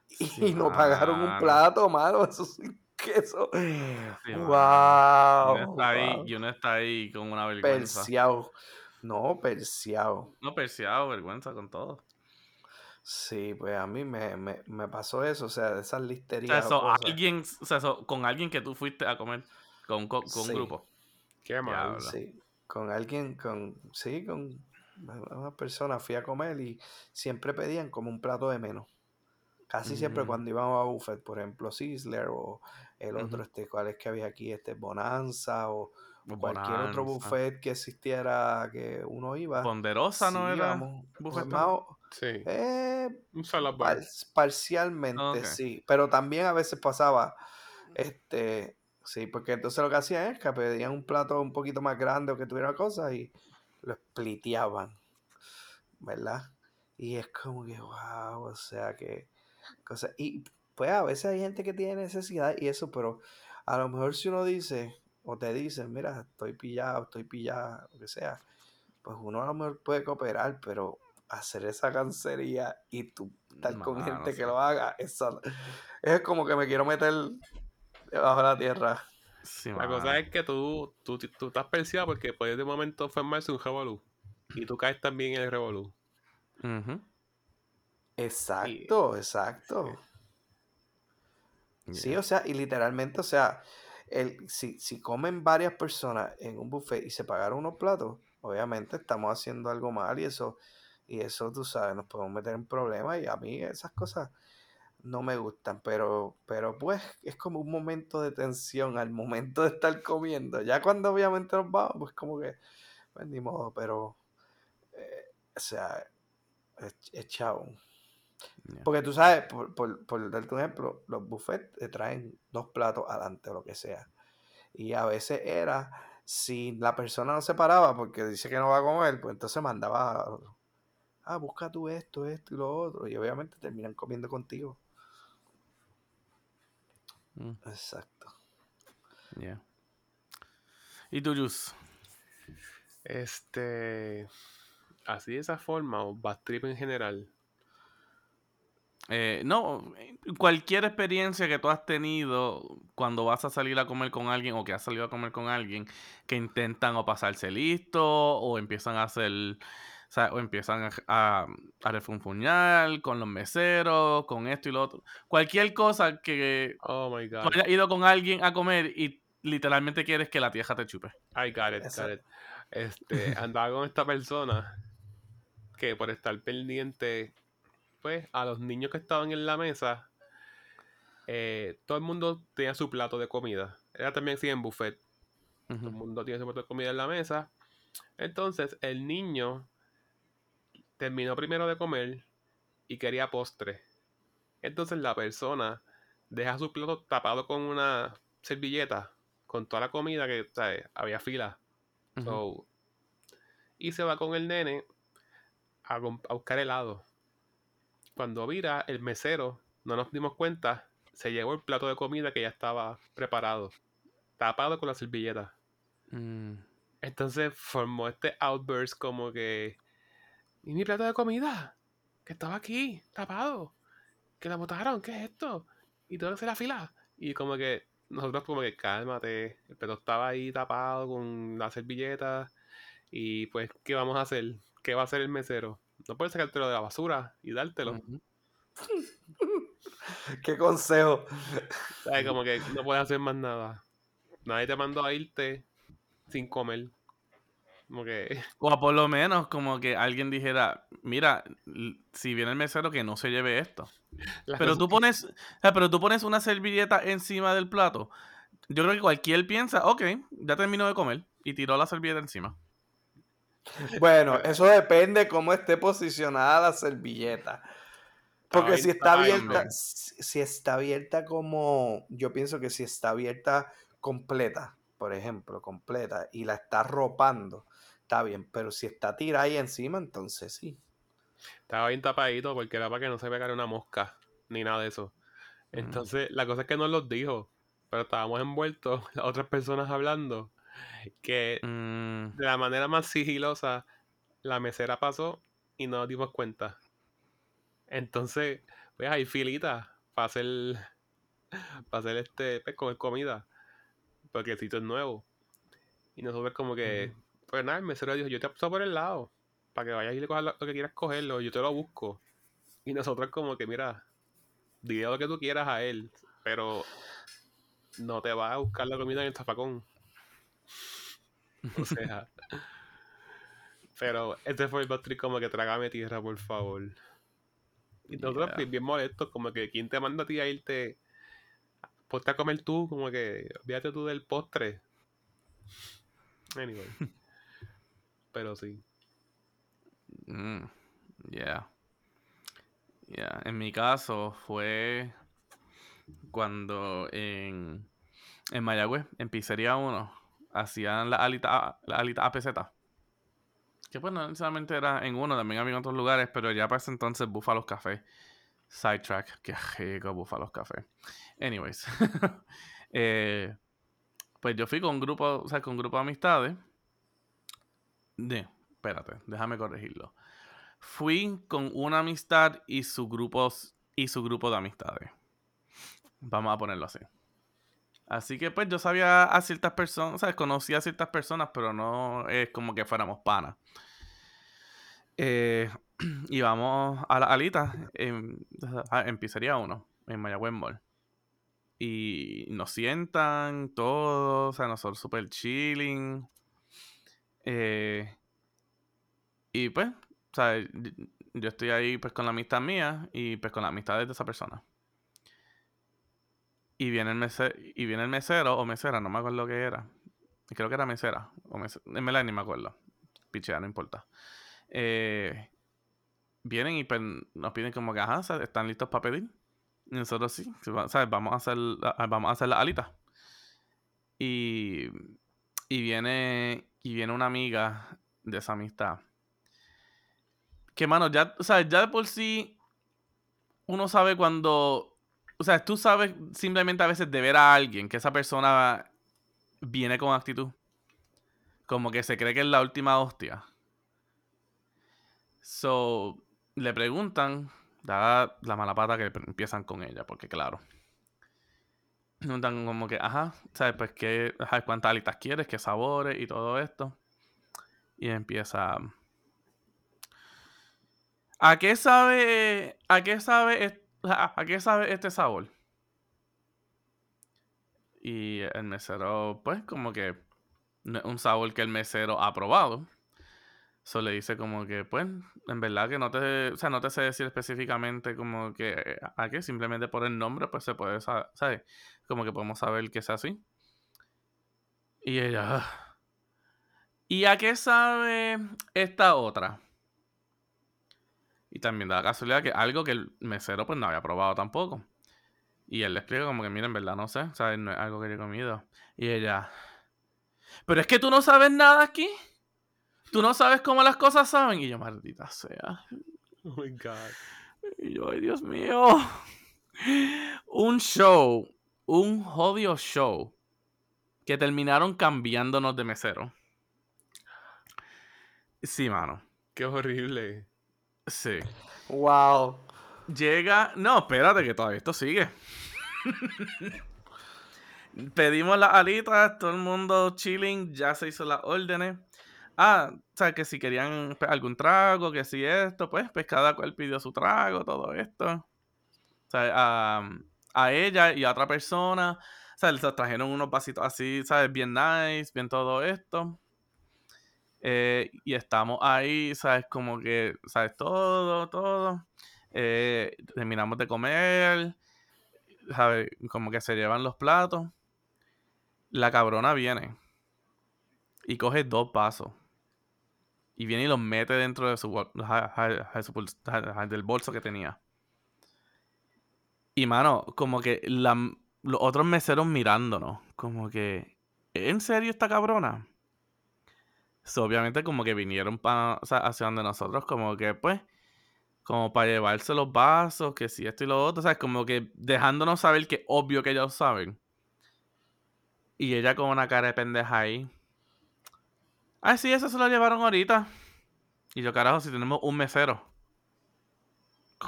y no pagaron un plato, mano. Eso sí que eso. wow. Y uno, está ahí, con una vergüenza. Perseado. No, perseado. No, perseado, vergüenza con todo. Sí, pues a mí me, me, me pasó eso, o sea, de esas listerías. O sea, alguien, o sea con alguien que tú fuiste a comer, con, con, un grupo. Qué mal. Sí, con alguien, con, sí, con una persona fui a comer y siempre pedían como un plato de menos. Casi siempre cuando íbamos a buffet, por ejemplo, Sizzler o el otro, este, ¿cuál es que había aquí? Este, Bonanza o cualquier otro buffet que existiera que uno iba. Ponderosa, ¿no era? Buffet Sí. Eh, parcialmente, sí. Pero también a veces pasaba, este, sí, porque entonces lo que hacían es que pedían un plato un poquito más grande o que tuviera cosas y lo spliteaban, ¿verdad? Y es como que, wow, o sea que, cosas, y pues a veces hay gente que tiene necesidad y eso, pero a lo mejor si uno dice, o te dicen, mira, estoy pillado, estoy pillado, lo que sea, pues uno a lo mejor puede cooperar, pero hacer esa cancería y tú estar con gente que lo haga, eso, es como que me quiero meter debajo de la tierra. la cosa es que tú, tú, tú estás perseado porque puedes de momento formarse un revolú. Y tú caes también en el revolú. Exacto, exacto. Sí. o sea, y literalmente, o sea, el, si, si comen varias personas en un buffet y se pagaron unos platos, obviamente estamos haciendo algo mal y eso y eso, tú sabes, nos podemos meter en problemas y a mí esas cosas no me gustan, pero, pero pues es como un momento de tensión al momento de estar comiendo. Ya cuando obviamente nos vamos, pues como que, pues ni modo, pero, eh, o sea, es, Porque tú sabes, por, por, por darte un ejemplo, los buffets te traen dos platos adelante o lo que sea. Y a veces era, si la persona no se paraba porque dice que no va a comer, pues entonces mandaba ah, busca tú esto, esto y lo otro. Y obviamente terminan comiendo contigo. Mm. Exacto. Yeah. ¿Y tú, Jus? Este. Así de esa forma, o bad trip en general. Eh, no, cualquier experiencia que tú has tenido cuando vas a salir a comer con alguien o que has salido a comer con alguien que intentan o pasarse listo o empiezan a hacer O sea, o empiezan a, a, a refunfuñar con los meseros, con esto y lo otro. Cualquier cosa que Oh my tú god. hayas ido con alguien a comer y literalmente quieres que la tierra te chupe. I got it, got it. Este, andaba con esta persona que por estar pendiente, pues, a los niños que estaban en la mesa, eh, todo el mundo tenía su plato de comida. Era también así en buffet. Todo el mundo tiene su plato de comida en la mesa. Entonces, el niño terminó primero de comer y quería postre. Entonces, la persona deja su plato tapado con una servilleta, con toda la comida que, ¿sabes? Había fila. So, y se va con el nene a, a buscar helado. Cuando vira, el mesero, no nos dimos cuenta, se llevó el plato de comida que ya estaba preparado, tapado con la servilleta. Mm. Entonces formó este outburst como que, ¿y mi plato de comida? Que estaba aquí, tapado. Que la botaron, ¿qué es esto? Y que hacer la fila. Y como que nosotros como que, cálmate, el plato estaba ahí tapado con la servilleta. Y pues, ¿qué vamos a hacer? ¿Qué va a hacer el mesero? No puedes sacártelo de la basura y dártelo. ¿Qué consejo? ¿Sabes? Como que no puedes hacer más nada. Nadie te mandó a irte sin comer. Como que... O a por lo menos como que alguien dijera, mira, si viene el mesero que no se lleve esto. las Pero tú que- pones, o sea, pero tú pones una servilleta encima del plato. Yo creo que cualquier piensa, ok, ya terminó de comer y tiró la servilleta encima. Bueno, eso depende cómo esté posicionada la servilleta. Porque si está abierta, hombre. si si está abierta como, yo pienso que si está abierta completa, por ejemplo, completa, y la está ropando, está bien, pero si está tirada ahí encima, entonces sí. Estaba bien tapadito porque era para que no se pegara una mosca ni nada de eso. Entonces, la cosa es que no los dijo, pero estábamos envueltos, las otras personas hablando, que Mm, de la manera más sigilosa la mesera pasó y no nos dimos cuenta. Entonces, pues hay filitas para hacer, para hacer este, pues, comer comida, porque el sitio es nuevo. Y nosotros como que, pues nada, el mesero dijo, yo te paso por el lado, para que vayas y le cojas lo, lo que quieras cogerlo, yo te lo busco. Y nosotros como que, mira, dile lo que tú quieras a él, pero no te vas a buscar la comida en el zafacón. O sea. pero este fue el Bad como que trágame tierra, por favor. Y nosotros Yeah. bien, bien molestos, como que ¿quién te manda a ti a irte? Ponte a comer tú, como que olvídate tú del postre. Anyway. pero sí. mm, yeah. Yeah. En mi caso fue cuando en, en Mayagüez, en Pizzería 1, hacían la alita, la alita APZ. Que pues no necesariamente era en uno, también había en otros lugares, pero ya para ese entonces Búfalos Café. Sidetrack, qué rico Búfalos Café. Anyways. eh, pues yo fui con un grupo, o sea, con un grupo de amistades. De, espérate, déjame corregirlo. Fui con una amistad y su grupo, y su grupo de amistades. Vamos a ponerlo así. Así que pues yo sabía a ciertas personas, o sea, conocía a ciertas personas, pero no es como que fuéramos panas. Eh, y vamos a la alita en, en Pizzería 1, en Mayagüez Mall. Y nos sientan todos, o sea, nosotros super chilling. Eh, y pues, o sea, yo estoy ahí pues con la amistad mía y pues con la amistad de esa persona. Y viene el mesero, y viene el mesero o mesera, no me acuerdo lo que era. Creo que era mesera. O mesera, verdad ni me acuerdo. Pichea, no importa. Eh, vienen y pues, nos piden como que, ajá, ¿están listos para pedir? Y nosotros sí, ¿sabes? Vamos a hacer, vamos a hacer la alita. Y, y viene, y viene una amiga de esa amistad. Que, mano, ya, sea, ya de por sí uno sabe cuando, o sea, tú sabes simplemente a veces de ver a alguien que esa persona viene con actitud. Como que se cree que es la última hostia. So, le preguntan, da la mala pata que empiezan con ella, porque claro. Preguntan como que, ajá, ¿sabes? Pues qué, ajá, cuántas alitas quieres, qué sabores y todo esto. Y empieza, ¿A qué sabe, a qué sabe, a qué sabe este sabor? Y el mesero, pues, como que un sabor que el mesero ha probado. Eso le dice como que, pues, en verdad que no te, o sea, no te sé decir específicamente como que a qué, simplemente por el nombre, pues se puede, ¿sabes? Como que podemos saber que es así. Y ella, ah". ¿y a qué sabe esta otra? Y también da la casualidad que algo que el mesero pues no había probado tampoco. Y él le explica como que, mira, en verdad no sé, ¿sabes? No es algo que yo he comido. Y ella, pero es que tú no sabes nada aquí. Tú no sabes cómo las cosas saben. Y yo, maldita sea. Oh my God. Y yo, ay, Dios mío. Un show, un jodido show, que terminaron cambiándonos de mesero. Sí, mano. Qué horrible. Sí. Wow. Llega. No, espérate, que todavía esto sigue. Pedimos las alitas, todo el mundo chilling, ya se hizo las órdenes. Ah, o sea, que si querían pues, algún trago, que si esto, pues, pues cada cual pidió su trago, todo esto. O sea, a, a ella y a otra persona, o sea, les trajeron unos vasitos así, ¿sabes? Bien nice, bien todo esto. Eh, y estamos ahí, ¿sabes? Como que, ¿sabes? Todo, todo. Eh, terminamos de comer, ¿sabes? Como que se llevan los platos. La cabrona viene y coge dos vasos. Y viene y los mete dentro de su, del bolso que tenía. Y mano, como que los otros meseros mirándonos. Como que, ¿en serio esta cabrona? Obviamente como que vinieron para hacia donde nosotros, como que pues, como para llevarse los vasos, que si esto y lo otro, o sea, como que dejándonos saber que obvio que ellos saben. Y ella con una cara de pendeja ahí. Ah, sí, eso se lo llevaron ahorita. Y yo, carajo, si tenemos un mesero.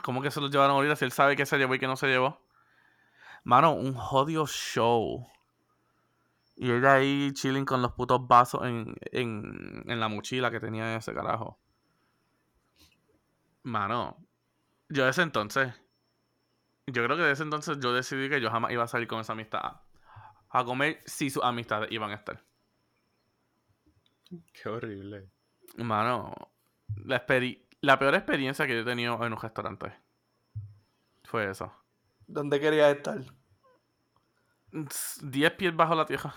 ¿Cómo que se lo llevaron ahorita si él sabe que se llevó y que no se llevó? Mano, un jodido show. Y ella ahí chilling con los putos vasos en, en, en la mochila que tenía ese carajo. Mano, yo desde entonces, yo creo que desde entonces yo decidí que yo jamás iba a salir con esa amistad a comer si sus amistades iban a estar. Qué horrible. Mano, la, la peor experiencia que yo he tenido en un restaurante fue eso. ¿Dónde querías estar? 10 pies bajo la tierra.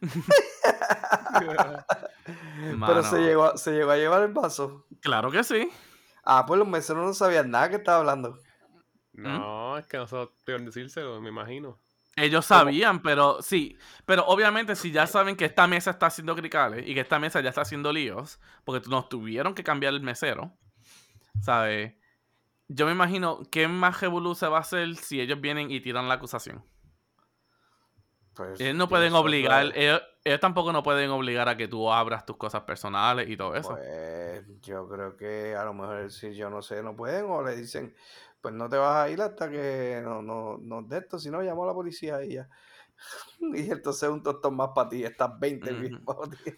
Pero se llegó, se llegó a llevar el vaso. Claro que sí. Ah, pues los meseros no sabían nada que estaba hablando. No, es que no sabían decírselo, me imagino. Ellos sabían, pero sí. Pero obviamente, si ya saben que esta mesa está haciendo cricales y que esta mesa ya está haciendo líos, porque nos tuvieron que cambiar el mesero, ¿sabes? Yo me imagino qué más revolú se va a hacer si ellos vienen y tiran la acusación. Pues, ellos no pueden obligar, ellos, tampoco no pueden obligar a que tú abras tus cosas personales y todo eso. Pues yo creo que a lo mejor si yo no sé, no pueden o le dicen, pues no te vas a ir hasta que no, no, no de esto, si no llamo a la policía y ya. Y entonces un tostón más para ti, estas 20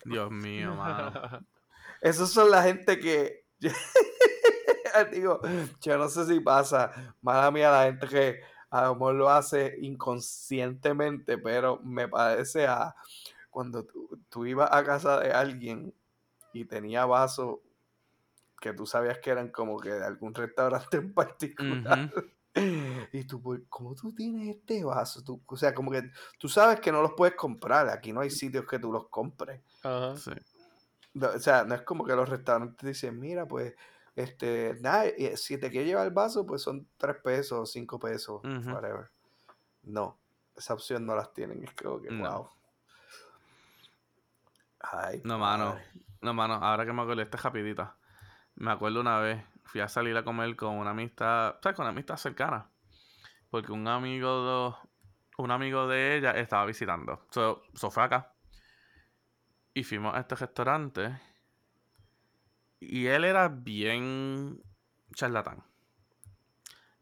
Dios mío, mano. Esos son la gente que. Digo, yo no sé si pasa. Mala mía, la gente que a lo mejor lo hace inconscientemente, pero me parece a cuando tú, tú ibas a casa de alguien y tenía vaso que tú sabías que eran como que de algún restaurante en particular. Y tú, ¿cómo tú tienes este vaso? Tú, o sea, como que tú sabes que no los puedes comprar. Aquí no hay sitios que tú los compres. O sea, no es como que los restaurantes dicen, mira, pues, este, nada, si te quieres llevar el vaso, pues son tres pesos, cinco pesos, whatever. No, esa opción no las tienen. Es como que, wow. Ay, no, mano. No, mano, ahora que me acuerdo, esta rapidita. Me acuerdo una vez, fui a salir a comer con una amistad, ¿sabes? Con una amistad cercana. Porque un amigo de, un amigo de ella estaba visitando. So, fue acá. Y fuimos a este restaurante. Y él era bien charlatán.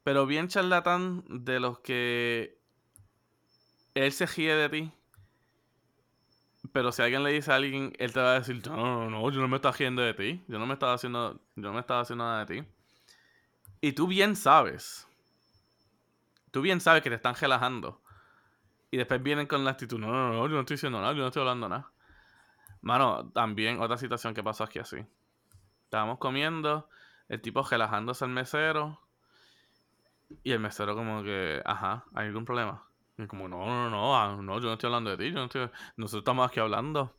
Pero bien charlatán de los que él se ríe de ti pero si alguien le dice a alguien, él te va a decir, no, no, no, yo no me estaba haciendo de ti. Yo no me estaba haciendo, yo no me estaba haciendo nada de ti. Y tú bien sabes. Tú bien sabes que te están relajando. Y después vienen con la actitud, no, no, no, yo no estoy diciendo nada, yo no estoy hablando nada. Mano, también otra situación que pasó aquí así. Estábamos comiendo, el tipo relajándose al mesero. Y el mesero como que, ajá, ¿hay algún problema? Y como, no, no, no, ah, no, yo no estoy hablando de ti, yo no estoy... Nosotros estamos aquí hablando.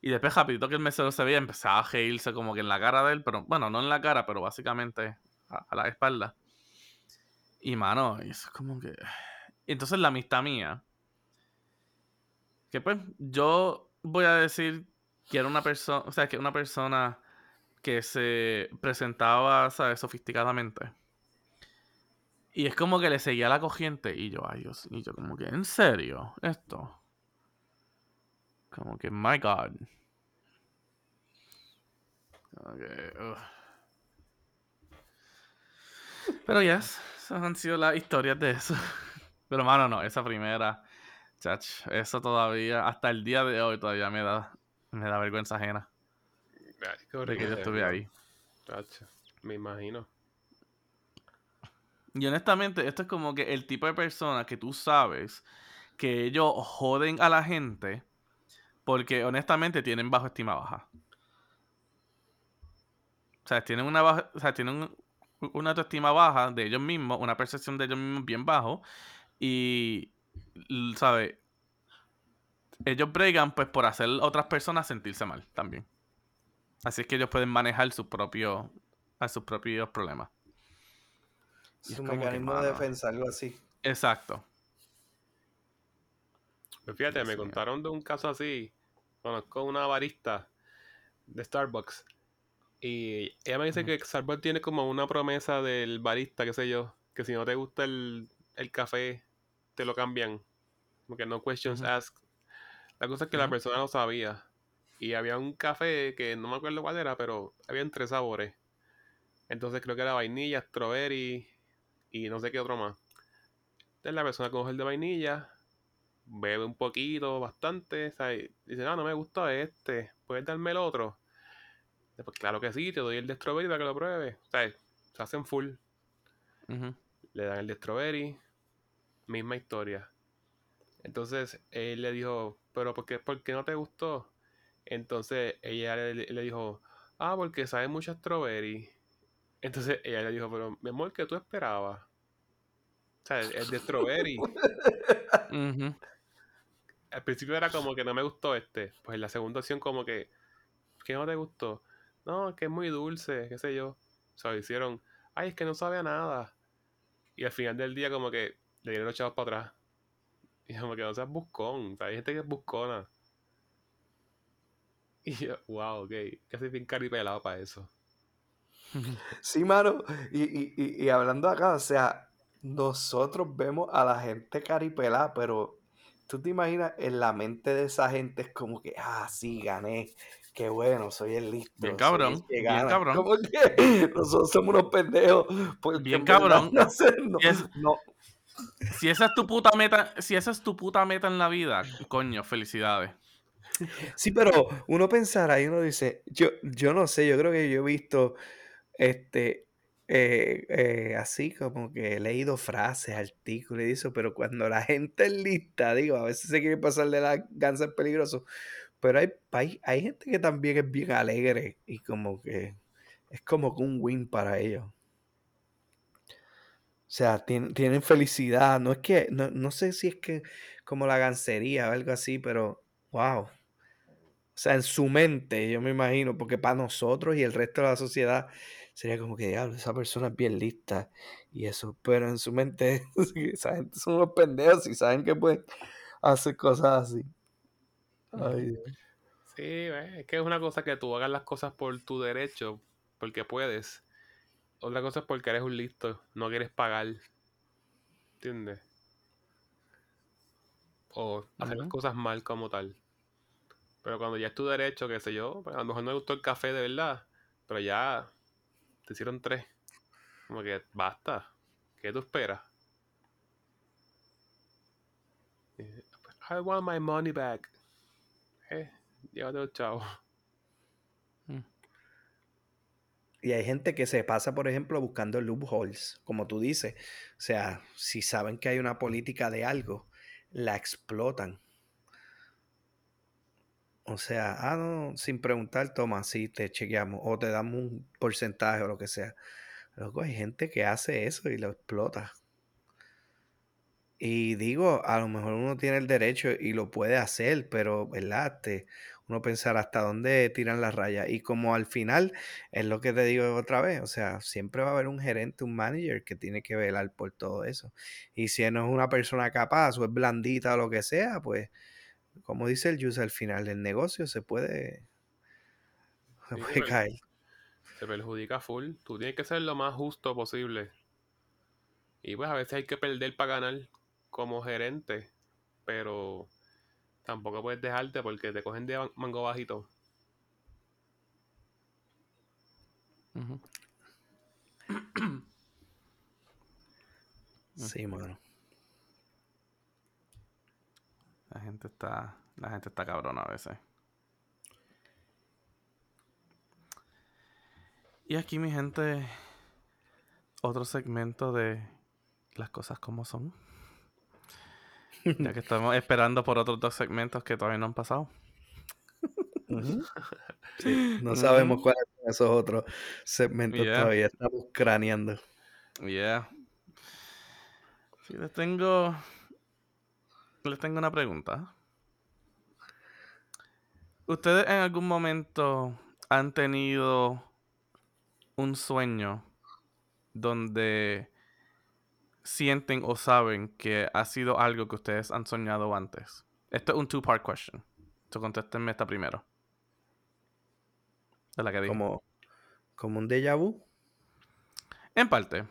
Y después, rapidito que el mesero se veía, empezaba a reírse como que en la cara de él, pero bueno, no en la cara, pero básicamente a, la espalda. Y mano, eso es como que. Entonces la amistad mía. Que pues, yo voy a decir que era una persona. O sea, que una persona que se presentaba, ¿sabes? Sofisticadamente. Y es como que le seguía la corriente. Y yo, ay Dios, yo como que, ¿en serio? Esto. Como que, my God. Pero yes, esas han sido las historias de eso. Pero mano, no, esa primera, chach, eso todavía, hasta el día de hoy todavía me da, me da vergüenza ajena Ay, de que yo estuve ahí. Me imagino. Y honestamente, esto es como que el tipo de persona que tú sabes que ellos joden a la gente porque honestamente tienen bajo estima baja. O sea, tienen una baja, o sea, tienen un- una autoestima baja de ellos mismos, una percepción de ellos mismos bien bajo y, ¿sabes? Ellos bregan pues por hacer a otras personas sentirse mal también. Así es que ellos pueden manejar sus propios, a sus propios problemas. Y es que, mecanismo de defensa, algo así. Exacto. Pues fíjate, me Sí. contaron de un caso así. Conozco una barista de Starbucks. Y ella me dice que Starbucks tiene como una promesa del barista, qué sé yo, que si no te gusta el, el café, te lo cambian. Como que no questions asked. La cosa es que la persona no sabía. Y había un café que no me acuerdo cuál era, pero habían tres sabores. Entonces creo que era vainilla, strawberry y no sé qué otro más. Entonces la persona coge el de vainilla, bebe un poquito, bastante, ¿sabes? Dice, no, no me gusta este, ¿puedes darme el otro? Pues claro que sí, te doy el de strawberry para que lo pruebes. Sea, se hacen full, le dan el de strawberry, misma historia. Entonces él le dijo, pero ¿por qué, por qué no te gustó? Entonces ella le, le dijo, ah, porque sabe mucho strawberry. Entonces ella le dijo, pero mi amor, ¿qué tú esperabas? O sea, el, el de strawberry. Al principio era como que no me gustó este. Pues en la segunda opción como que, ¿qué no te gustó? No, que es muy dulce, qué sé yo. O sea, hicieron, ay, es que no sabe a nada. Y al final del día como que le dieron los chavos para atrás. Y como que no seas buscón. O sea, hay gente que es buscona. Y yo, wow, ok. Casi bien caripelado para eso. Sí, mano. Y, y, y, y hablando acá, o sea, nosotros vemos a la gente caripelada, pero tú te imaginas en la mente de esa gente es como que, ah, sí, gané. Qué bueno, soy el listo. Bien cabrón, bien cabrón. Como que nosotros somos unos pendejos. Bien cabrón. No, no, Si esa es tu puta meta, si esa es tu puta meta en la vida, coño, felicidades. Sí, pero uno pensará y uno dice, yo, yo no sé, yo creo que yo he visto este eh, eh, así como que he leído frases, artículos y eso, pero cuando la gente es lista, digo, a veces se quiere pasar de la ganza es peligroso, pero hay, hay, hay gente que también es bien alegre y como que es como que un win para ellos. O sea, tienen, tienen felicidad, no es que, no, no sé si es que como la gancería o algo así, pero wow. O sea, en su mente, yo me imagino, porque para nosotros y el resto de la sociedad sería como que, diablo, esa persona es bien lista y eso, pero en su mente, esa gente son unos pendejos y saben que pueden hacer cosas así. Ay, Dios. Sí, eh, es que es una cosa que tú hagas las cosas por tu derecho, porque puedes. Otra cosa es porque eres un listo, no quieres pagar. ¿Entiendes? O hacer las cosas mal como tal. Pero cuando ya es tu derecho, qué sé yo, pues, a lo mejor no me gustó el café de verdad, pero ya te hicieron tres. Como que basta. ¿Qué tú esperas? Eh, I want my money back. Eh, llévate los chavos. Y hay gente que se pasa, por ejemplo, buscando loopholes, como tú dices. O sea, si saben que hay una política de algo, la explotan. O sea, ah, no, sin preguntar, toma, sí, te chequeamos o te damos un porcentaje o lo que sea. Luego hay gente que hace eso y lo explota. Y digo, a lo mejor uno tiene el derecho y lo puede hacer, pero, ¿verdad? Te, uno pensar hasta dónde tiran las rayas. Y como al final, es lo que te digo otra vez, o sea, siempre va a haber un gerente, un manager que tiene que velar por todo eso. Y si no es una persona capaz o es blandita o lo que sea, pues, como dice el Jus, al final del negocio se puede, se puede caer. Se perjudica full. Tú tienes que ser lo más justo posible. Y pues a veces hay que perder para ganar como gerente, pero Tampoco puedes dejarte porque te cogen de mango bajito. sí, mano. La gente está. La gente está cabrona a veces. Y aquí, mi gente. Otro segmento de las cosas como son. Ya que estamos esperando por otros dos segmentos que todavía no han pasado. no sabemos cuáles son esos otros segmentos todavía. Estamos craneando. Yeah. Sí, les tengo. Les tengo una pregunta. ¿Ustedes en algún momento han tenido un sueño donde sienten o saben que ha sido algo que ustedes han soñado antes? Esto es un two-part question. So, contéstenme esta primero. De la que Como, como un déjà vu. En parte.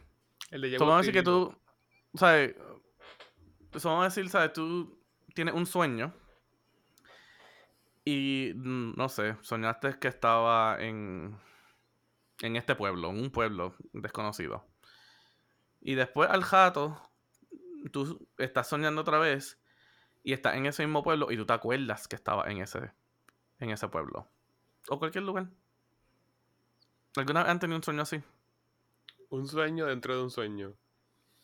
El déjà vu. vamos a decir que tú, ¿sabes? Vamos a decir, ¿sabes? Tú tienes un sueño y, mm, no sé, soñaste que estaba en, en este pueblo, en un pueblo desconocido. Y después al jato, tú estás soñando otra vez y estás en ese mismo pueblo y tú te acuerdas que estaba en ese, en ese pueblo. O cualquier lugar. ¿Alguna vez han tenido un sueño así? Un sueño dentro de un sueño.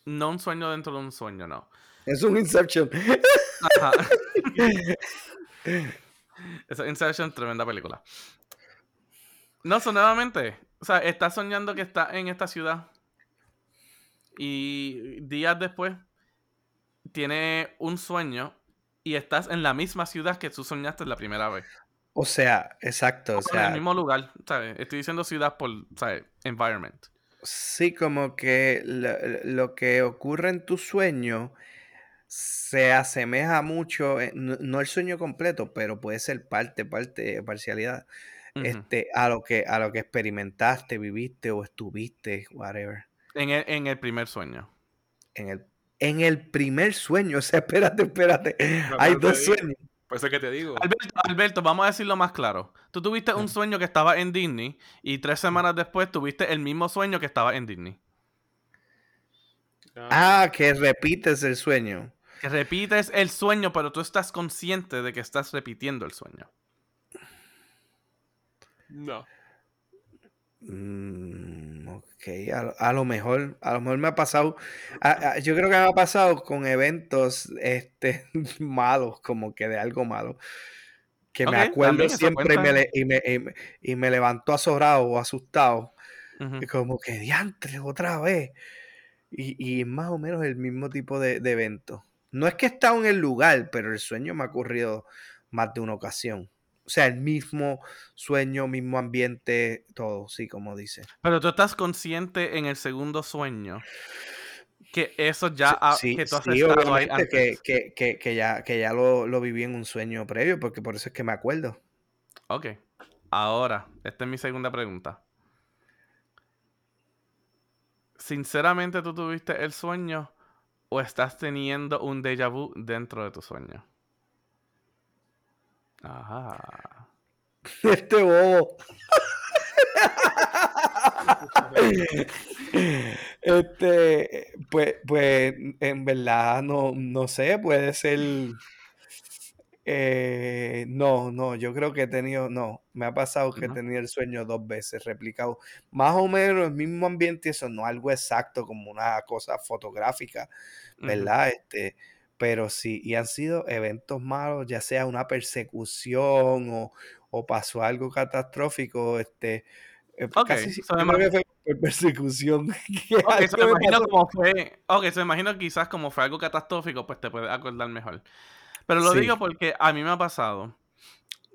No un sueño dentro de un sueño, no. Es un Inception. Ajá. Esa Inception, tremenda película. No, so, nuevamente. O sea, estás soñando que estás en esta ciudad y días después tiene un sueño y estás en la misma ciudad que tú soñaste la primera vez. O sea, exacto. O sea, en el mismo lugar, ¿sabes? Estoy diciendo ciudad por, ¿sabes? Environment. Sí, como que lo, que ocurre en tu sueño se asemeja mucho, eh, no, el sueño completo, pero puede ser parte, parte, parcialidad, este, a lo que, a lo que experimentaste, viviste o estuviste, whatever. En el, en el primer sueño. En el, en el primer sueño. O sea, espérate, espérate. Hay dos sueños. Pues es que te digo. Alberto, vamos a decirlo más claro. Tú tuviste un sueño que estaba en Disney y tres semanas después tuviste el mismo sueño que estaba en Disney. Ah, que repites el sueño. Que repites el sueño, pero tú estás consciente de que estás repitiendo el sueño. No. Mm, ok, a, lo mejor, a lo mejor me ha pasado, yo creo que me ha pasado con eventos este, malos, como que de algo malo, que me acuerdo siempre y me, y, me, levanto azorado o asustado, como que diantre otra vez, y, y más o menos el mismo tipo de, de evento. No es que he estado en el lugar, pero el sueño me ha ocurrido más de una ocasión. O sea, el mismo sueño, mismo ambiente, todo, sí, como dice. Pero tú estás consciente en el segundo sueño que eso ya sí, que tú has estado ahí Que, que, que, ya, que ya lo, lo, viví en un sueño previo, porque por eso es que me acuerdo. Ok. Ahora, esta es mi segunda pregunta. ¿Sinceramente tú tuviste el sueño o estás teniendo un déjà vu dentro de tu sueño? Ajá. Este bobo. este, pues, pues, en verdad, no, no sé, puede ser. Eh, no, no, yo creo que he tenido, no, me ha pasado que he tenido el sueño dos veces replicado, más o menos el mismo ambiente, eso no algo exacto como una cosa fotográfica. ¿verdad? Este, pero sí, y han sido eventos malos, ya sea una persecución o, o pasó algo catastrófico, este, eh, Ok, casi si- so creo que fue por persecución. ok, algo so me imagino como fue. Ok, so me imagino quizás como fue algo catastrófico, pues te puedes acordar mejor. Pero lo digo porque a mí me ha pasado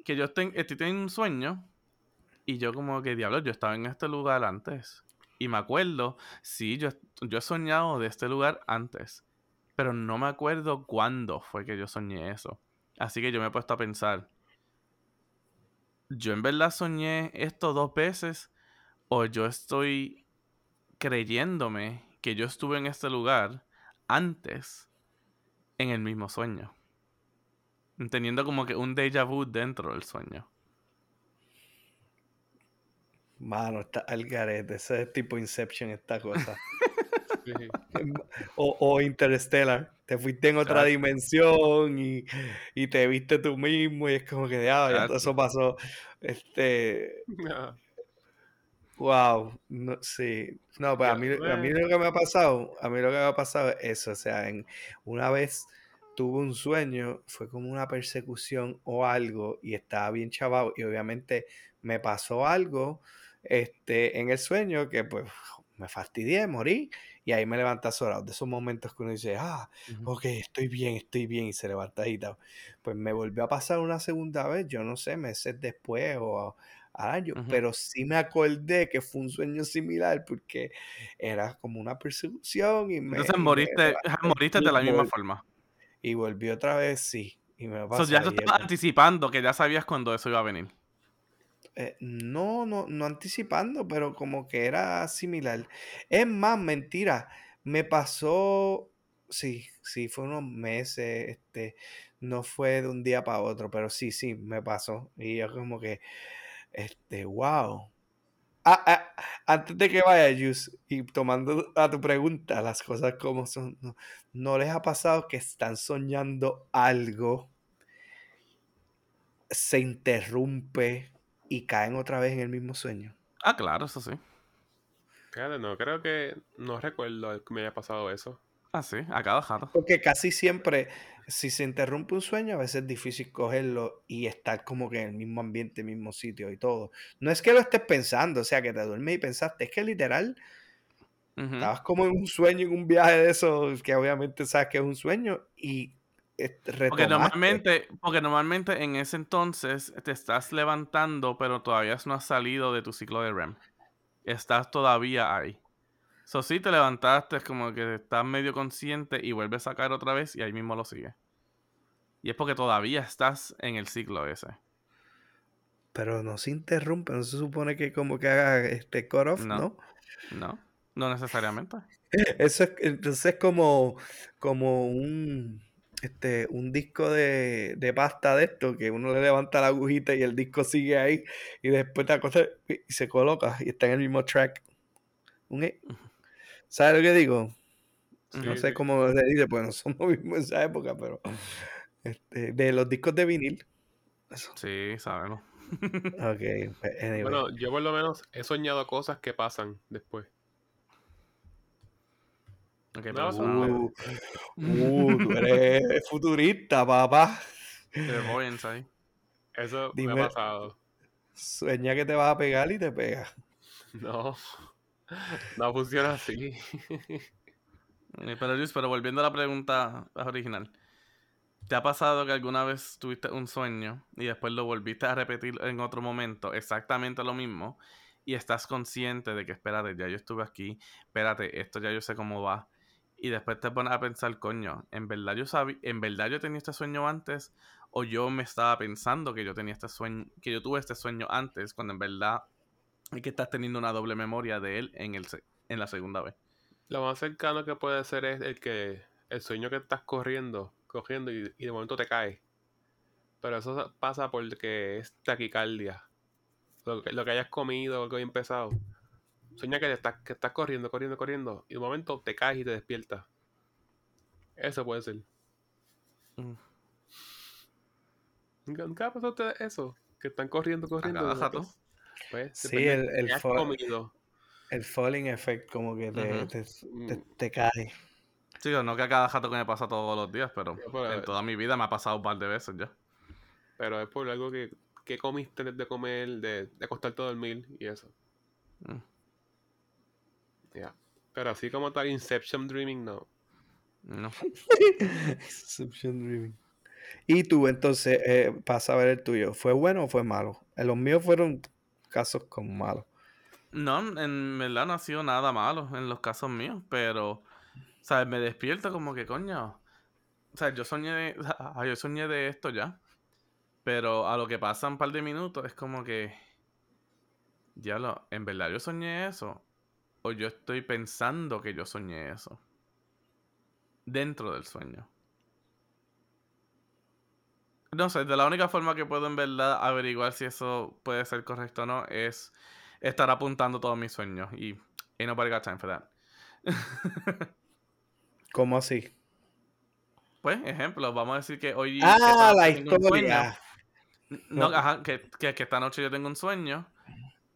que yo estoy, estoy teniendo un sueño y yo como que, diablo, yo estaba en este lugar antes. Y me acuerdo, sí, yo, yo he soñado de este lugar antes, pero no me acuerdo cuándo fue que yo soñé eso. Así que yo me he puesto a pensar, ¿yo en verdad soñé esto dos veces o yo estoy creyéndome que yo estuve en este lugar antes en el mismo sueño? Teniendo como que un déjà vu dentro del sueño. mano, está al garete, ese es tipo Inception, esta cosa. Sí. O, o Interstellar, te fuiste en otra dimensión y, y te viste tú mismo y es como que todo Chacho. eso pasó. Este, Ah, wow, no, sí. No, pues a mí, a mí bueno. lo que me ha pasado, a mí lo que me ha pasado es eso, o sea, en, una vez tuve un sueño, fue como una persecución o algo y estaba bien chavado y obviamente me pasó algo este, en el sueño que pues me fastidié, morí y ahí me levanté azorado. De esos momentos que uno dice, ah, ok, estoy bien, estoy bien y se levanta y tal. Pues me volvió a pasar una segunda vez, yo no sé, meses después o años, Ujú. pero sí me acordé que fue un sueño similar porque era como una persecución y me, Entonces y me moriste, moriste de la misma forma. Y volví otra vez, sí, y me So, ya tú estabas anticipando que ya sabías cuándo eso iba a venir. Eh, no, no, no anticipando, pero como que era similar. Es más, mentira, me pasó, sí, sí, fue unos meses, este, no fue de un día para otro, pero sí, sí, me pasó. Y yo como que, este, wow. Ah, ah, antes de que vaya, Yus, y tomando a tu pregunta, las cosas como son, ¿no, no les ha pasado que están soñando algo, se interrumpe y caen otra vez en el mismo sueño? Ah, claro, eso sí. Fíjate, no, creo que no recuerdo que me haya pasado eso. Ah, sí, a cada jato. Porque casi siempre, si se interrumpe un sueño, a veces es difícil cogerlo y estar como que en el mismo ambiente, mismo sitio y todo. No es que lo estés pensando, o sea, que te duermes y pensaste, es que literal, estabas como en un sueño, en un viaje de esos, que obviamente sabes que es un sueño, y eh, Porque retomaste. normalmente, porque normalmente en ese entonces te estás levantando, pero todavía no has salido de tu ciclo de REM. Estás todavía ahí. So, sí te levantaste, es como que estás medio consciente y vuelves a caer otra vez y ahí mismo lo sigues. Y es porque todavía estás en el ciclo ese. Pero no se interrumpe, no se supone que como que haga este cut off, No. ¿no? No, no necesariamente. Eso es, entonces es como, como un, este, un disco de, de pasta de esto, que uno le levanta la agujita y el disco sigue ahí, y después te acostas y se coloca y está en el mismo track. E- ¿Sabes lo que digo? No sé cómo se dice, pues no somos mismos en esa época, pero este, de los discos de vinil. Eso. Sí, sabemos. Ok, pues, anyway. Bueno, yo por lo menos he soñado cosas que pasan después. Ok, No, pero eso suave. Uh, uh, tú eres futurista, papá. Ahí. Eso me ha pasado. Sueña que te vas a pegar y te pegas. No, no funciona así. Pero Luis, pero volviendo a la pregunta original. ¿Te ha pasado que alguna vez tuviste un sueño y después lo volviste a repetir en otro momento, exactamente lo mismo, y estás consciente de que, espérate, ya yo estuve aquí, espérate, esto ya yo sé cómo va, y después te pones a pensar, coño, ¿en verdad yo sabía, en verdad yo tenía este sueño antes, o yo me estaba pensando que yo tenía este sueño, que yo tuve este sueño antes, cuando en verdad es que estás teniendo una doble memoria de él en, el, en la segunda vez? Lo más cercano que puede ser es el que el sueño que estás corriendo, cogiendo y, y de momento te caes. Pero eso pasa porque es taquicardia. Lo que, lo que hayas comido, algo bien pesado. Sueña que, te estás, que estás corriendo, corriendo, corriendo. Y de momento te caes y te despiertas. Eso puede ser. Mm. ¿Nunca, ha pasado eso? Que están corriendo, corriendo. Pues, Sí, el- el. El falling effect como que te, te, te- Mm. te cae. Sí, no que a cada jato que me pasa todos los días, pero Sí, pero- en toda mi vida me ha pasado un par de veces ya. Pero es por algo que, que comiste de comer, de, de acostarte a dormir y eso. Mm. Ya. Pero así como tal, Inception Dreaming, no. No. Inception Dreaming. Y tú, entonces, eh, para saber el tuyo, ¿fue bueno o fue malo? Eh, Los míos fueron casos como malos. No, en verdad no ha sido nada malo en los casos míos, pero, ¿sabes? Me despierto como que, coño, o sea, yo soñé de, yo soñé de esto ya, pero a lo que pasan un par de minutos es como que, ya lo, en verdad yo soñé eso, o yo estoy pensando que yo soñé eso, dentro del sueño. No sé, de la única forma que puedo en verdad averiguar si eso puede ser correcto o no es estar apuntando todos mis sueños y ain't nobody got time for that. ¿Cómo así? Pues, ejemplo, vamos a decir que hoy Ah, la un historia. No, ajá, que, que, que esta noche yo tengo un sueño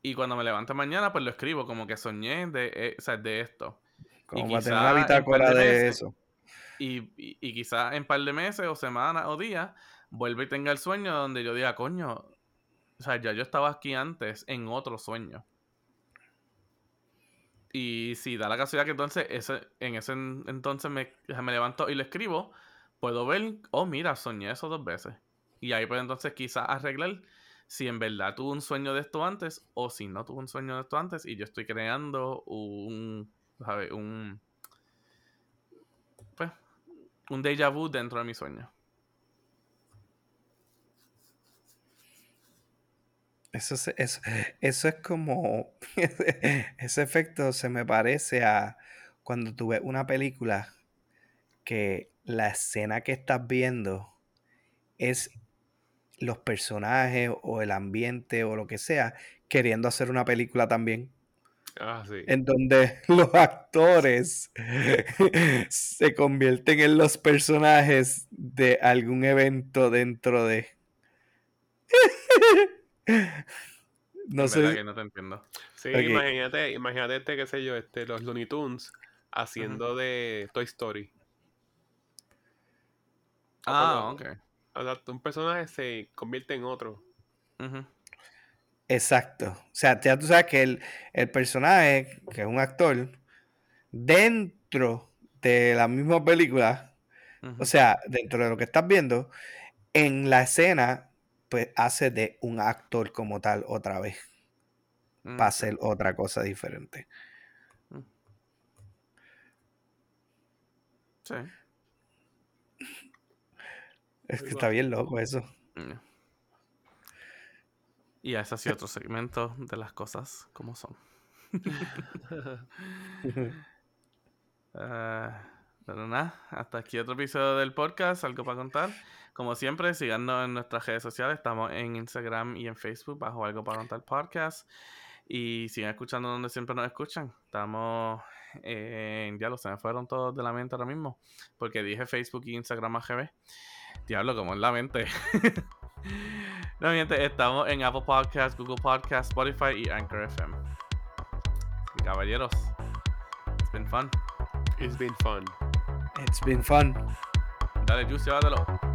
y cuando me levanto mañana pues lo escribo como que soñé de, eh, o sea, de esto. Como y para tener una bitácora de eso. Y, y, y quizás en par de meses o semanas o días vuelve y tenga el sueño donde yo diga, coño, o sea, ya yo estaba aquí antes en otro sueño. Y si da la casualidad que entonces ese, en ese en- entonces me, me levanto y lo escribo, puedo ver, oh mira, soñé eso dos veces. Y ahí pues entonces quizás arreglar si en verdad tuve un sueño de esto antes o si no tuve un sueño de esto antes y yo estoy creando un, ¿sabes? Un, pues, un déjà vu dentro de mi sueño. Eso, se- eso, eso es como. ese efecto se me parece a cuando tú ves una película que la escena que estás viendo es los personajes o el ambiente o lo que sea queriendo hacer una película también. Ah, sí. En donde los actores se convierten en los personajes de algún evento dentro de. No sé. que no te entiendo. Sí, imagínate, imagínate este, qué sé yo, este, los Looney Tunes haciendo de Toy Story. Ah, como- ok. O sea, un personaje se convierte en otro. Exacto. O sea, ya tú sabes que el, el personaje, que es un actor, dentro de la misma película, o sea, dentro de lo que estás viendo, en la escena, pues hace de un actor como tal otra vez, Mm, para hacer otra cosa diferente. Sí. Es que está bien loco eso. Mm. Y ese ha sido otro segmento de las cosas como son. Pero nada, hasta aquí otro episodio del podcast, algo para contar. Como siempre, síganos en nuestras redes sociales, estamos en Instagram y en Facebook bajo algo para contar podcast. Y sigan escuchando donde siempre nos escuchan. Estamos en, ya lo se me fueron todos de la mente ahora mismo, porque dije Facebook y Instagram AGB. Diablo, como en la mente. no, gente, estamos en Apple Podcasts, Google Podcasts, Spotify y Anchor FM. Caballeros, it's been fun. It's been fun. It's been fun. Dale, Juice, llévatelo.